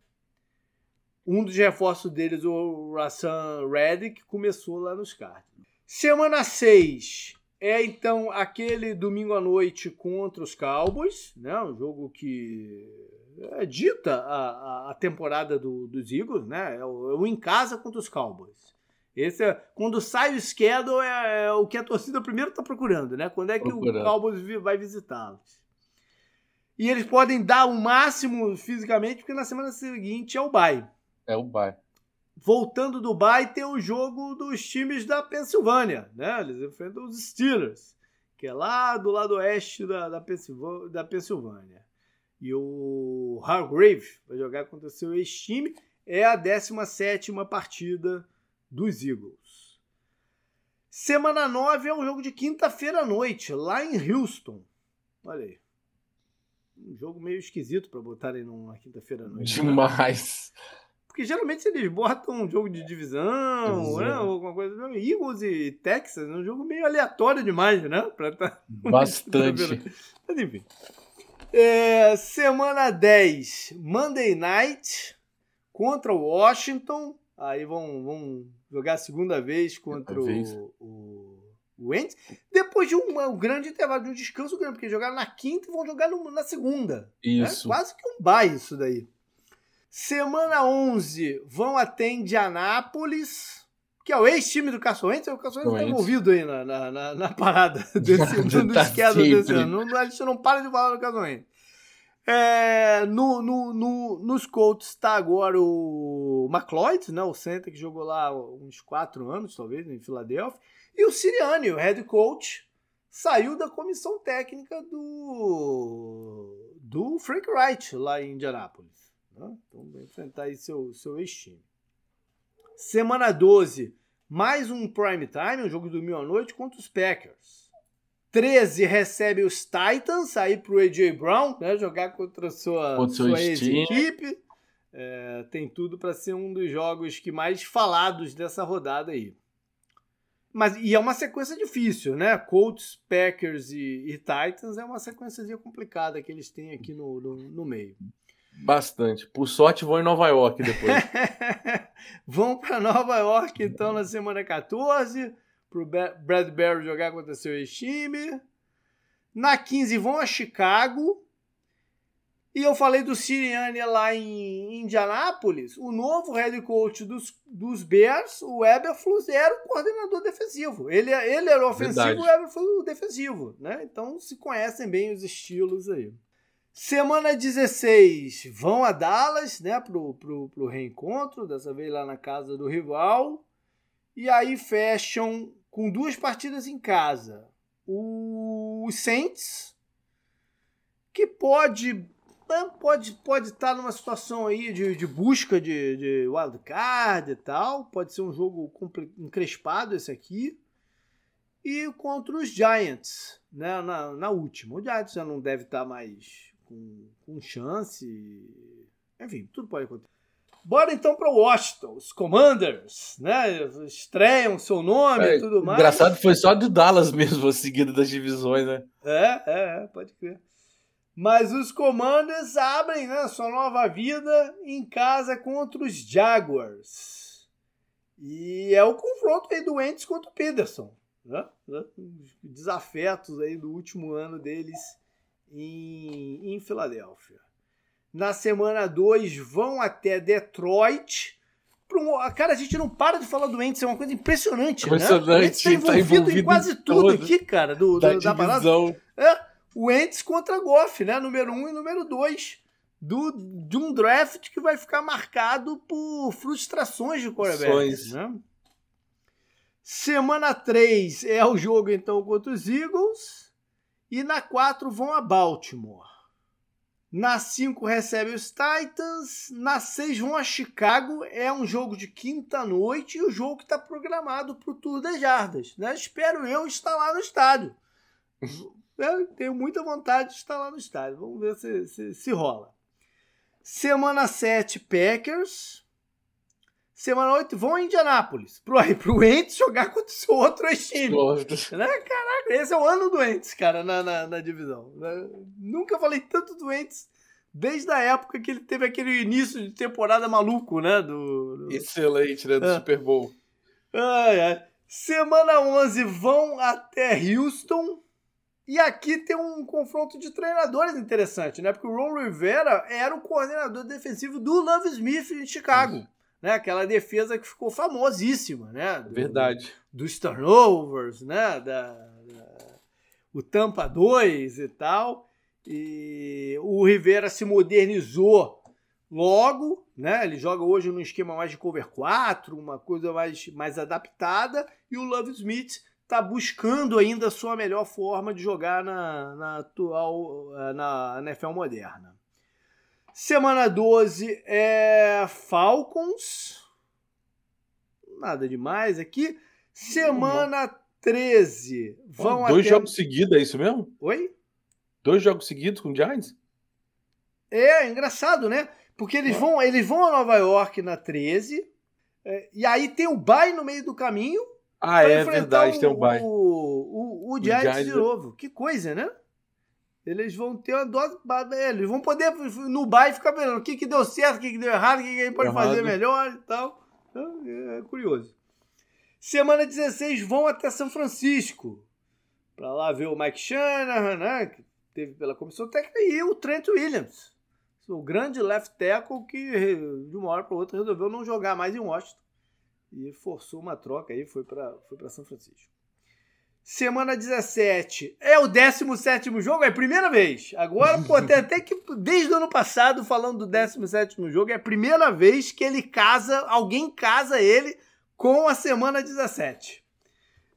[SPEAKER 1] Um dos reforços deles, o Rassan Reddick, começou lá nos Cardinals. Semana 6 é então aquele domingo à noite contra os Cowboys, né? Um jogo que é dita a, a temporada do, dos Eagles, né? É o, é o, em casa contra os Cowboys. Esse é, quando sai o schedule é, é o que a torcida primeiro está procurando, né? Quando é que procurando. o Cowboys vai visitá-los? E eles podem dar o máximo fisicamente, porque na semana seguinte é o bye.
[SPEAKER 2] É o bye.
[SPEAKER 1] Voltando do bye tem o jogo dos times da Pensilvânia, né? Eles enfrentam os Steelers, que é lá do lado oeste da, da, da Pensilvânia. E o Hargrave vai jogar contra o seu ex-time. É a 17 partida dos Eagles. Semana 9 é um jogo de quinta-feira à noite, lá em Houston. Olha aí. Um jogo meio esquisito para botarem numa quinta-feira à noite.
[SPEAKER 2] Né? Demais.
[SPEAKER 1] Né? Porque geralmente eles botam um jogo de divisão, né? Ou alguma coisa. Eagles e Texas, é um jogo meio aleatório demais, né? Pra tá...
[SPEAKER 2] Bastante.
[SPEAKER 1] Mas enfim. É, semana 10, Monday Night contra o Washington. Aí vão, vão jogar a segunda vez contra vez. o, o, o Wentz. Depois de um, um, grande intervalo, de um descanso grande, porque jogaram na quinta e vão jogar no, na segunda. Né?
[SPEAKER 2] Isso.
[SPEAKER 1] Né? Quase que um bye isso daí. Semana 11, vão até Indianápolis que é o ex-time do Caçoentes, o Caçoentes está envolvido aí na, na, na, na parada desse, do, tá schedule desse ano. Não, a gente não para de falar do Caçoentes. É, no, no, no, nos Colts está agora o McLeod, né, o center que jogou lá uns quatro anos, talvez, em Filadélfia. E o Sirianni, o head coach, saiu da comissão técnica do, do Frank Wright, lá em Indianápolis. Né? Então vai enfrentar aí seu, seu ex-time. Semana 12, mais um prime time, um jogo do domingo à noite contra os Packers. 13 recebe os Titans, aí pro AJ Brown, né, jogar contra a sua, sua ex-equipe. É, tem tudo para ser um dos jogos que mais falados dessa rodada aí. Mas, e é uma sequência difícil, né? Colts, Packers e, e Titans é uma sequência complicada que eles têm aqui no, no, no meio.
[SPEAKER 2] Bastante. Por sorte, vão em Nova York depois.
[SPEAKER 1] vão para Nova York, então, na semana 14, para o Bradbury jogar contra seu ex-time. Na 15, vão a Chicago. E eu falei do Sirianni lá em Indianápolis. O novo head coach dos, dos Bears, o Eberflus, era o coordenador defensivo. Ele, ele era o ofensivo, Verdade. o Eberflus o defensivo. Né? Então se conhecem bem os estilos aí. Semana 16, vão a Dallas, né, pro, pro, pro reencontro, dessa vez lá na casa do rival. E aí fecham com duas partidas em casa. O Saints, que pode né, pode pode estar tá numa situação aí de, de busca de, de wildcard e tal. Pode ser um jogo encrespado esse aqui. E contra os Giants, né, na, na última. O Giants já não deve estar tá mais com, com chance. Enfim, tudo pode acontecer. Bora então para Washington, os Commanders, né? Estreiam seu nome é, e tudo mais.
[SPEAKER 2] Engraçado, foi só do Dallas mesmo, a seguida das divisões, né?
[SPEAKER 1] É, é, é, pode crer. Mas os Commanders abrem né, sua nova vida em casa contra os Jaguars. E é o confronto aí do Wentz contra o Peterson. Né? Desafetos aí do último ano deles em, em Filadélfia. Na semana 2 vão até Detroit. Um, cara, a gente não para de falar do Ents, é uma coisa impressionante,
[SPEAKER 2] impressionante né? O Ents tá envolvido, tá envolvido
[SPEAKER 1] em quase tudo aqui, cara, do,
[SPEAKER 2] da, do, da parada.
[SPEAKER 1] É, o Ents contra Goff, né? Número 1 um e número 2 do, de um draft que vai ficar marcado por frustrações de quarterback. Né? Semana 3 é o jogo então contra os Eagles. E na 4 vão a Baltimore. Na 5 recebe os Titans. Na 6 vão a Chicago. É um jogo de quinta noite e o jogo que está programado para o Tour das Jardas. Né? Espero eu estar lá no estádio. Eu tenho muita vontade de estar lá no estádio. Vamos ver se, se, se rola. Semana 7, Packers. Semana 8, vão a Indianápolis. Pro, pro Ents jogar contra o seu outro time. Né? Caraca, esse é o ano do Ents, cara, na, na, na divisão. Né? Nunca falei tanto do Ents desde a época que ele teve aquele início de temporada maluco, né? Do,
[SPEAKER 2] do... Excelente, né? Do é. Super Bowl.
[SPEAKER 1] Ai, ai. Semana 11, vão até Houston. E aqui tem um confronto de treinadores interessante, né? Porque o Ron Rivera era o coordenador defensivo do Love Smith em Chicago. Né? Aquela defesa que ficou famosíssima, né?
[SPEAKER 2] Do, Verdade.
[SPEAKER 1] Dos turnovers, né? Da, da, o Tampa 2 e tal. E o Rivera se modernizou logo, né? Ele joga hoje num esquema mais de cover 4, uma coisa mais, mais adaptada. E o Love Smith está buscando ainda a sua melhor forma de jogar na, na atual eh, na NFL moderna. Semana 12 é Falcons. Nada demais aqui. Semana 13
[SPEAKER 2] vão Dois até... jogos seguidos, é isso mesmo?
[SPEAKER 1] Oi?
[SPEAKER 2] Dois jogos seguidos com o Giants?
[SPEAKER 1] É, engraçado, né? Porque eles vão, eles vão a Nova York na 13, é, e aí tem o bye no meio do caminho,
[SPEAKER 2] ah, é verdade, o, tem um bye.
[SPEAKER 1] O, o, o, Giants, Giants de novo. Que coisa, né? Eles vão ter uma dose. Eles vão poder no bye ficar vendo o que, que deu certo, o que, que deu errado, o que, que ele pode errado. fazer melhor e tal. É, é curioso. Semana 16 vão até São Francisco. Para lá ver o Mike Shanahan, né? Que teve pela comissão técnica, e o Trent Williams. O grande left tackle que de uma hora para outra resolveu não jogar mais em Washington e forçou uma troca aí, foi para foi São Francisco. Semana 17 é o 17 jogo, é a primeira vez. Agora, pô, tem até que desde o ano passado falando do 17 jogo, é a primeira vez que ele casa, alguém casa ele com a semana 17.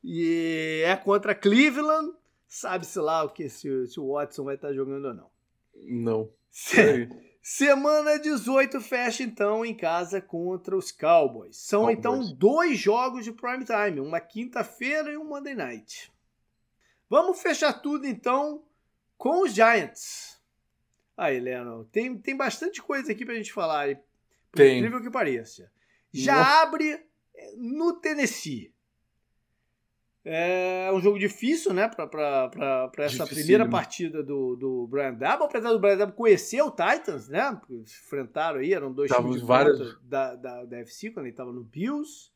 [SPEAKER 1] E é contra Cleveland, sabe-se lá o que se, se, o Watson vai estar jogando ou não.
[SPEAKER 2] Não.
[SPEAKER 1] Semana 18 fecha então em casa contra os Cowboys. São Cowboys. então dois jogos de prime time, uma quinta-feira e um Monday night. Vamos fechar tudo então com os Giants. Aí, Leno, tem, tem bastante coisa aqui pra gente falar, por tem. incrível que pareça. Já Nossa. abre no Tennessee. É um jogo difícil, né, para essa primeira partida do, do Brian Dabble, apesar do Brian Dabble conhecer o Titans, né, enfrentaram aí, eram dois
[SPEAKER 2] Tava times vários...
[SPEAKER 1] da, da, da FC quando ele estava no Bills.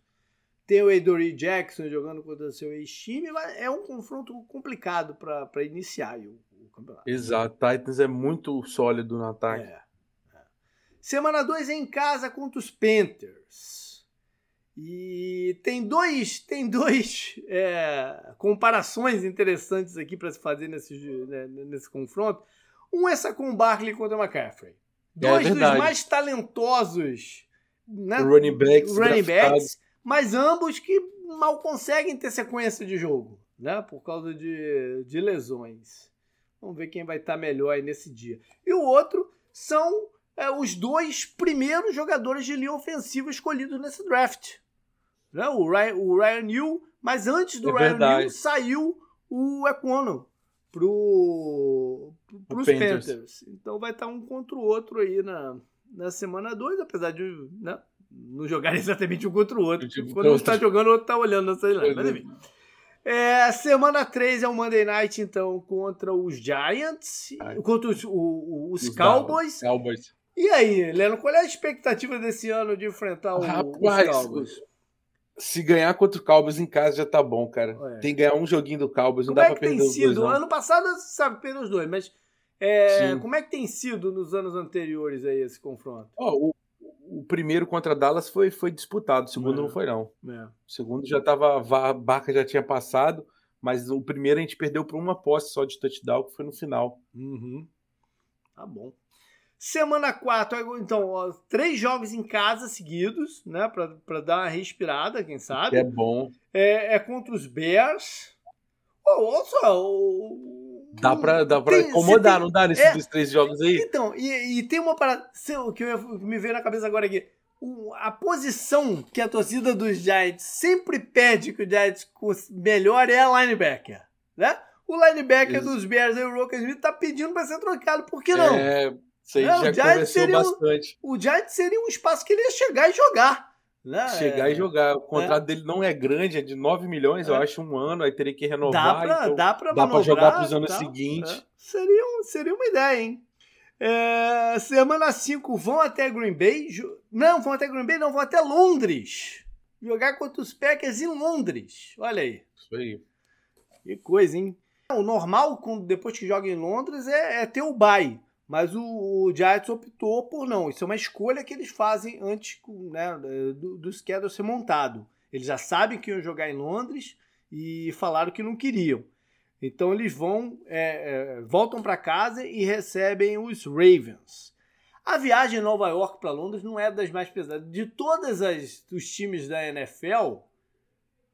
[SPEAKER 1] Tem o Adoree Jackson jogando contra o seu ex-time, mas é um confronto complicado para iniciar o, o, campeonato.
[SPEAKER 2] Exato, Titans é muito sólido no ataque. É,
[SPEAKER 1] é. Semana 2 é em casa contra os Panthers. E tem dois, tem dois é, comparações interessantes aqui para se fazer nesse, né, nesse confronto. Um é com Barkley contra McCaffrey. É dois é dos mais talentosos
[SPEAKER 2] né, running backs,
[SPEAKER 1] running backs mas ambos que mal conseguem ter sequência de jogo, né, por causa de, de lesões. Vamos ver quem vai estar melhor aí nesse dia. E o outro são é, os dois primeiros jogadores de linha ofensiva escolhidos nesse draft né? o, Ryan, o Ryan New, mas antes do é Ryan verdade. New saiu o Econo pro, pros Panthers. Panthers. Então vai estar um contra o outro aí na, na semana 2, apesar de né, não jogar exatamente um contra o outro. Tipo, quando um está jogando, o outro está olhando. Mas enfim. É, semana 3 é o Monday Night, então, contra os Giants, Ai. contra os, o, os, os Cowboys.
[SPEAKER 2] Cowboys.
[SPEAKER 1] E aí, Leno, qual é a expectativa desse ano de enfrentar o, Rapaz, os Cowboys?
[SPEAKER 2] Se ganhar contra o Cowboys em casa já tá bom, cara. É. Tem que ganhar um joguinho do Cowboys, não Como dá é pra perder os sido? dois.
[SPEAKER 1] Não. Ano passado, sabe, perdeu os dois, mas É, como é que tem sido nos anos anteriores aí esse confronto?
[SPEAKER 2] Oh, o, o, primeiro contra Dallas foi, foi disputado, o segundo é. não foi não. É. O segundo já tava, a barca já tinha passado, mas o primeiro a gente perdeu por uma posse só de touchdown, que foi no final.
[SPEAKER 1] Uhum. Tá bom. Semana 4, então, ó, três jogos em casa seguidos, né? Pra, pra dar uma respirada, quem sabe.
[SPEAKER 2] É bom.
[SPEAKER 1] É, é contra os Bears. Oh, olha só,
[SPEAKER 2] o, Dá pra, dá pra tem, incomodar, tem, não dá nesses é, três jogos aí?
[SPEAKER 1] Então, e, e tem uma parada que eu, me veio na cabeça agora aqui. A posição que a torcida dos Giants sempre pede que o Giants melhore é a linebacker, né? O linebacker Isso. dos Bears, o Roker Smith, tá pedindo para ser trocado. Por que não?
[SPEAKER 2] É, isso aí não, já conversou bastante.
[SPEAKER 1] Um, o Giants seria um espaço que ele ia chegar e jogar. Né?
[SPEAKER 2] Chegar é, e jogar. O contrato é. dele não é grande, é de 9 milhões, é. eu acho, um ano, aí teria que renovar.
[SPEAKER 1] Dá pra,
[SPEAKER 2] então
[SPEAKER 1] dá pra,
[SPEAKER 2] dá pra jogar pros anos tá? seguintes.
[SPEAKER 1] É. Seria, um, seria uma ideia, hein? É, semana 5 vão até Green Bay. Não, vão até Green Bay, não, vão até Londres. Jogar contra os Packers em Londres. Olha aí.
[SPEAKER 2] Isso aí.
[SPEAKER 1] Que coisa, hein? O normal, depois que joga em Londres, é, é ter o bye. Mas o, o, Giants optou por não. Isso é uma escolha que eles fazem antes né, do, do schedule ser montado. Eles já sabem que iam jogar em Londres e falaram que não queriam. Então eles vão é, é, voltam para casa e recebem os Ravens. A viagem de Nova York para Londres não é das mais pesadas. De todas as os times da NFL,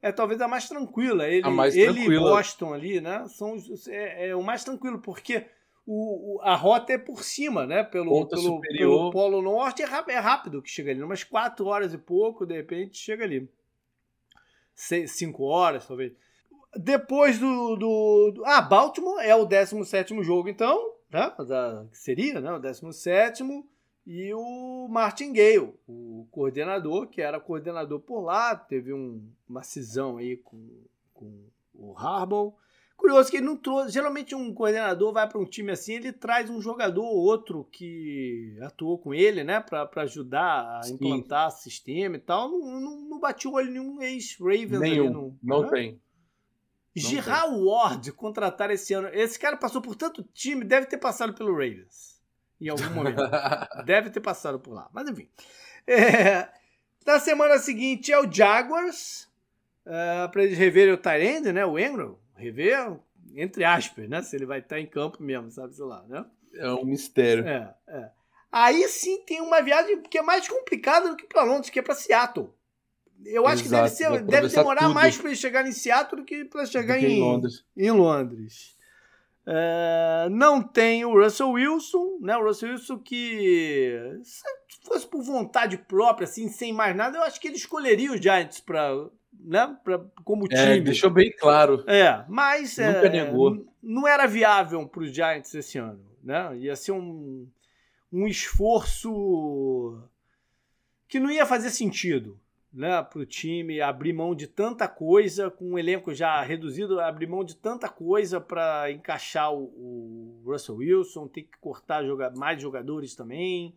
[SPEAKER 1] é talvez a mais tranquila. Ele,
[SPEAKER 2] a mais
[SPEAKER 1] ele e Boston ali, né? São é, é o mais tranquilo porque o, a rota é por cima, né? Pelo, pelo, pelo, Polo Norte é rápido, é rápido que chega ali. Umas 4 horas e pouco, de repente, chega ali. 5 horas, talvez. Depois do, do, do, Ah, Baltimore é o 17 jogo, então. Né? Da, seria, né? O 17 e o Martin Gale, o coordenador, que era coordenador por lá, teve um, uma cisão aí com, com o Harbaugh. Curioso que ele não trouxe. Geralmente um coordenador vai para um time assim, ele traz um jogador ou outro que atuou com ele, né? Para ajudar a Sim. implantar sistema e tal. Não, não, não bati o olho nenhum ex-Ravens
[SPEAKER 2] Nenhum. Ali no, não né? tem.
[SPEAKER 1] Girar Ward contratar esse ano. Esse cara passou por tanto time, deve ter passado pelo Ravens. Em algum momento. deve ter passado por lá. Mas enfim. É, na semana seguinte é o Jaguars. Uh, é, para eles reverem o Tyrande, né? O Engram rever, entre aspas, né? Se ele vai estar em campo mesmo, sabe, sei lá, né?
[SPEAKER 2] É um mistério.
[SPEAKER 1] É, é. Aí sim tem uma viagem que é mais complicada do que para Londres, que é para Seattle. Eu acho Exato, que deve, ser, deve demorar tudo. mais para ele chegar em Seattle do que para chegar em, em, Londres. Em Londres. É, não tem o Russell Wilson, né? O Russell Wilson que se fosse por vontade própria, assim, sem mais nada, eu acho que ele escolheria os Giants para né, pra, como é, time.
[SPEAKER 2] deixou bem claro.
[SPEAKER 1] É, mas Nunca é, negou. não era viável para os Giants esse ano. Né? Ia ser um, um esforço que não ia fazer sentido né, para o time abrir mão de tanta coisa, com um elenco já reduzido, abrir mão de tanta coisa para encaixar o, o, Russell Wilson, ter que cortar joga mais jogadores também.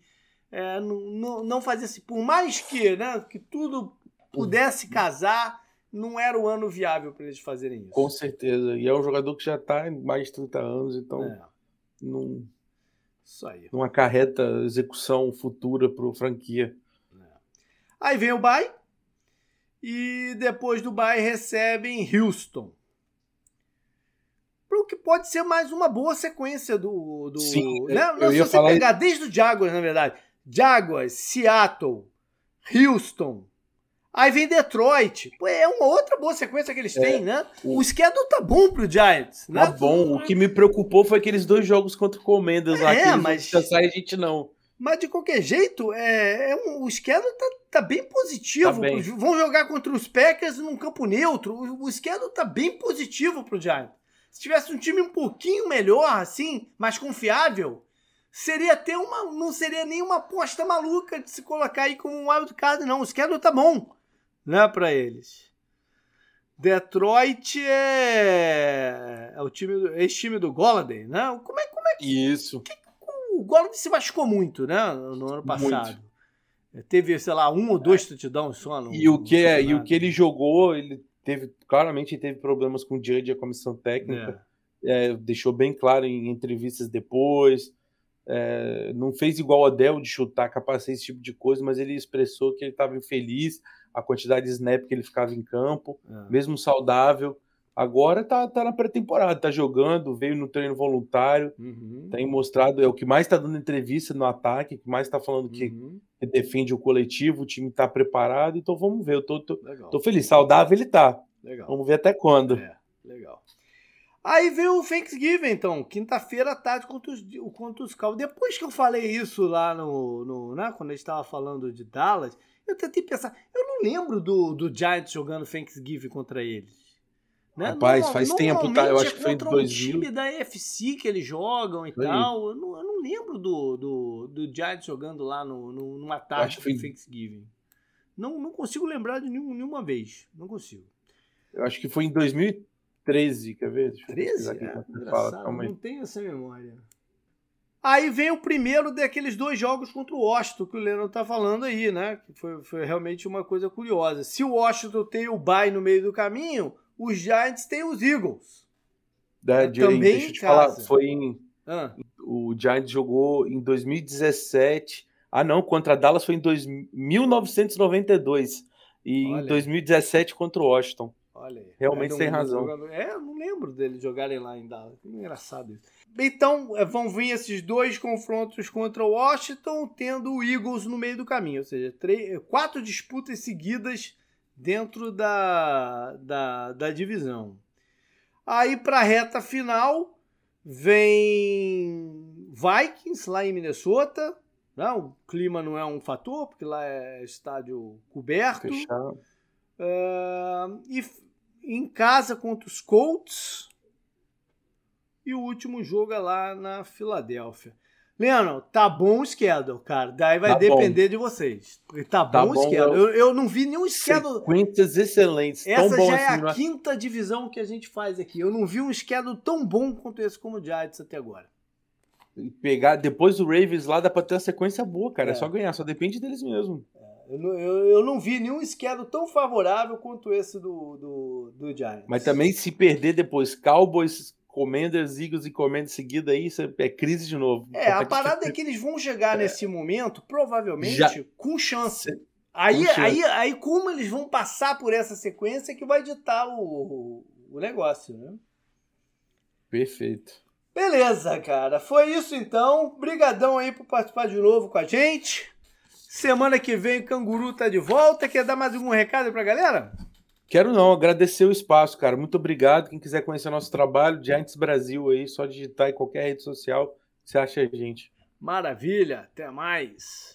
[SPEAKER 1] É, não, não, não fazer assim, por mais que, né, que tudo pudesse casar, não era o ano viável para eles fazerem isso.
[SPEAKER 2] Com certeza. E é um jogador que já está em mais de 30 anos, então é. não,
[SPEAKER 1] isso aí.
[SPEAKER 2] não acarreta execução futura para o franquia. É.
[SPEAKER 1] Aí vem o Bay. E depois do Bay recebem Houston. Para o que pode ser mais uma boa sequência do. do
[SPEAKER 2] Sim,
[SPEAKER 1] né? eu, eu se você pegar desde o Jaguars, na verdade. Jaguars, Seattle, Houston, Aí vem Detroit. Pô, é uma outra boa sequência que eles é, têm, né? O... o schedule tá bom pro Giants, né?
[SPEAKER 2] Tá bom. O que me preocupou foi aqueles dois jogos contra o Commanders lá, é, mas... sai a gente não.
[SPEAKER 1] Mas de qualquer jeito, é, é um, o schedule tá, tá bem positivo. Tá bem. Vão jogar contra os Packers num campo neutro. O, o schedule tá bem positivo pro Giants. Se tivesse um time um pouquinho melhor, assim, mais confiável, seria até uma. Não seria nenhuma aposta maluca de se colocar aí como um wild card, não. O schedule tá bom né, para eles. Detroit é, é o time, ex-time do Golladay, né? Como é, como é
[SPEAKER 2] que isso? Que,
[SPEAKER 1] o Golladay se machucou muito, né, no ano passado. Muito. É, teve, sei lá, um ou dois touchdowns só. No,
[SPEAKER 2] e o que é, e o que ele jogou, ele teve claramente teve problemas com o judge, a comissão técnica. É. é, deixou bem claro em entrevistas depois. É, não fez igual o Adel de chutar, capacete, esse tipo de coisa, mas ele expressou que ele estava infeliz, a quantidade de snap que ele ficava em campo, é. mesmo saudável. Agora tá, tá na pré-temporada, tá jogando, veio no treino voluntário, uhum. tem mostrado, é o que mais tá dando entrevista no ataque, que mais tá falando que, uhum. que defende o coletivo, o time tá preparado, então vamos ver, eu tô, tô, tô feliz, saudável ele tá. Legal. Vamos ver até quando.
[SPEAKER 1] É, legal. Aí veio o Thanksgiving, então, quinta-feira à tarde contra os, contra os Cowboys. Depois que eu falei isso lá no, no né, quando a gente estava falando de Dallas, eu tentei pensar, eu não lembro do, do Giants jogando Thanksgiving contra eles.
[SPEAKER 2] Né? Rapaz, faz tempo, tá? Eu acho que foi em 2000.
[SPEAKER 1] time da UFC que eles jogam e foi. tal. Eu não, eu não, lembro do, do, do Giants jogando lá no, no, numa tarde do Thanksgiving. Não, não consigo lembrar de nenhum, nenhuma vez. Não consigo.
[SPEAKER 2] Eu acho que foi em 2013, quer ver?
[SPEAKER 1] 13? É, fala, não tenho essa memória. Aí vem o primeiro daqueles dois jogos contra o Washington, que o Leandro tá falando aí, né? Que foi, foi realmente uma coisa curiosa. Se o Washington tem o bye no meio do caminho, os Giants têm os Eagles.
[SPEAKER 2] Da, também deixa eu te falar, foi em. Ah. O Giants jogou em 2017. Ah, não, contra Dallas foi em dois, 1992. E Olha. em 2017 contra o Washington. Olha aí. Realmente tem razão.
[SPEAKER 1] Jogador... É, eu não lembro deles jogarem lá em Dallas. Que engraçado isso. Então, é, vão vir esses dois confrontos contra o Washington, tendo o Eagles no meio do caminho. Ou seja, três, quatro disputas seguidas dentro da, da, da divisão. Aí para a reta final vem Vikings lá em Minnesota. Né? o clima não é um fator, porque lá é estádio coberto. Fechado. Uh, e em casa contra os Colts. E o último jogo é lá na Filadélfia. Leandro, tá bom o schedule, cara. Daí vai tá depender bom. de vocês. Tá, tá bom o schedule. Eu, eu não vi nenhum schedule.
[SPEAKER 2] Sequências excelentes.
[SPEAKER 1] Essa
[SPEAKER 2] já
[SPEAKER 1] é assim, a quinta divisão que a gente faz aqui. Eu não vi um schedule tão bom quanto esse como o Giants até agora.
[SPEAKER 2] Pegar depois do Ravens lá dá pra ter uma sequência boa, cara. É, é só ganhar, só depende deles mesmo.
[SPEAKER 1] É, eu, eu, eu, não vi nenhum schedule tão favorável quanto esse do, do, do Giants.
[SPEAKER 2] Mas também se perder depois Cowboys, Commanders, Eagles e Commanders seguida aí, isso é crise de novo.
[SPEAKER 1] É, a parada é que eles vão chegar é. nesse momento, provavelmente, Já... com chance. Aí, com chance. aí, aí, como eles vão passar por essa sequência que vai ditar o, o negócio, né?
[SPEAKER 2] Perfeito.
[SPEAKER 1] Beleza, cara. Foi isso então. Brigadão aí por participar de novo com a gente. Semana que vem o Canguru tá de volta. Quer dar mais algum recado pra galera?
[SPEAKER 2] Quero não, agradecer o espaço, cara. Muito obrigado. Quem quiser conhecer nosso trabalho, Giants Brasil aí, só digitar em qualquer rede social, você acha a gente.
[SPEAKER 1] Maravilha, até mais.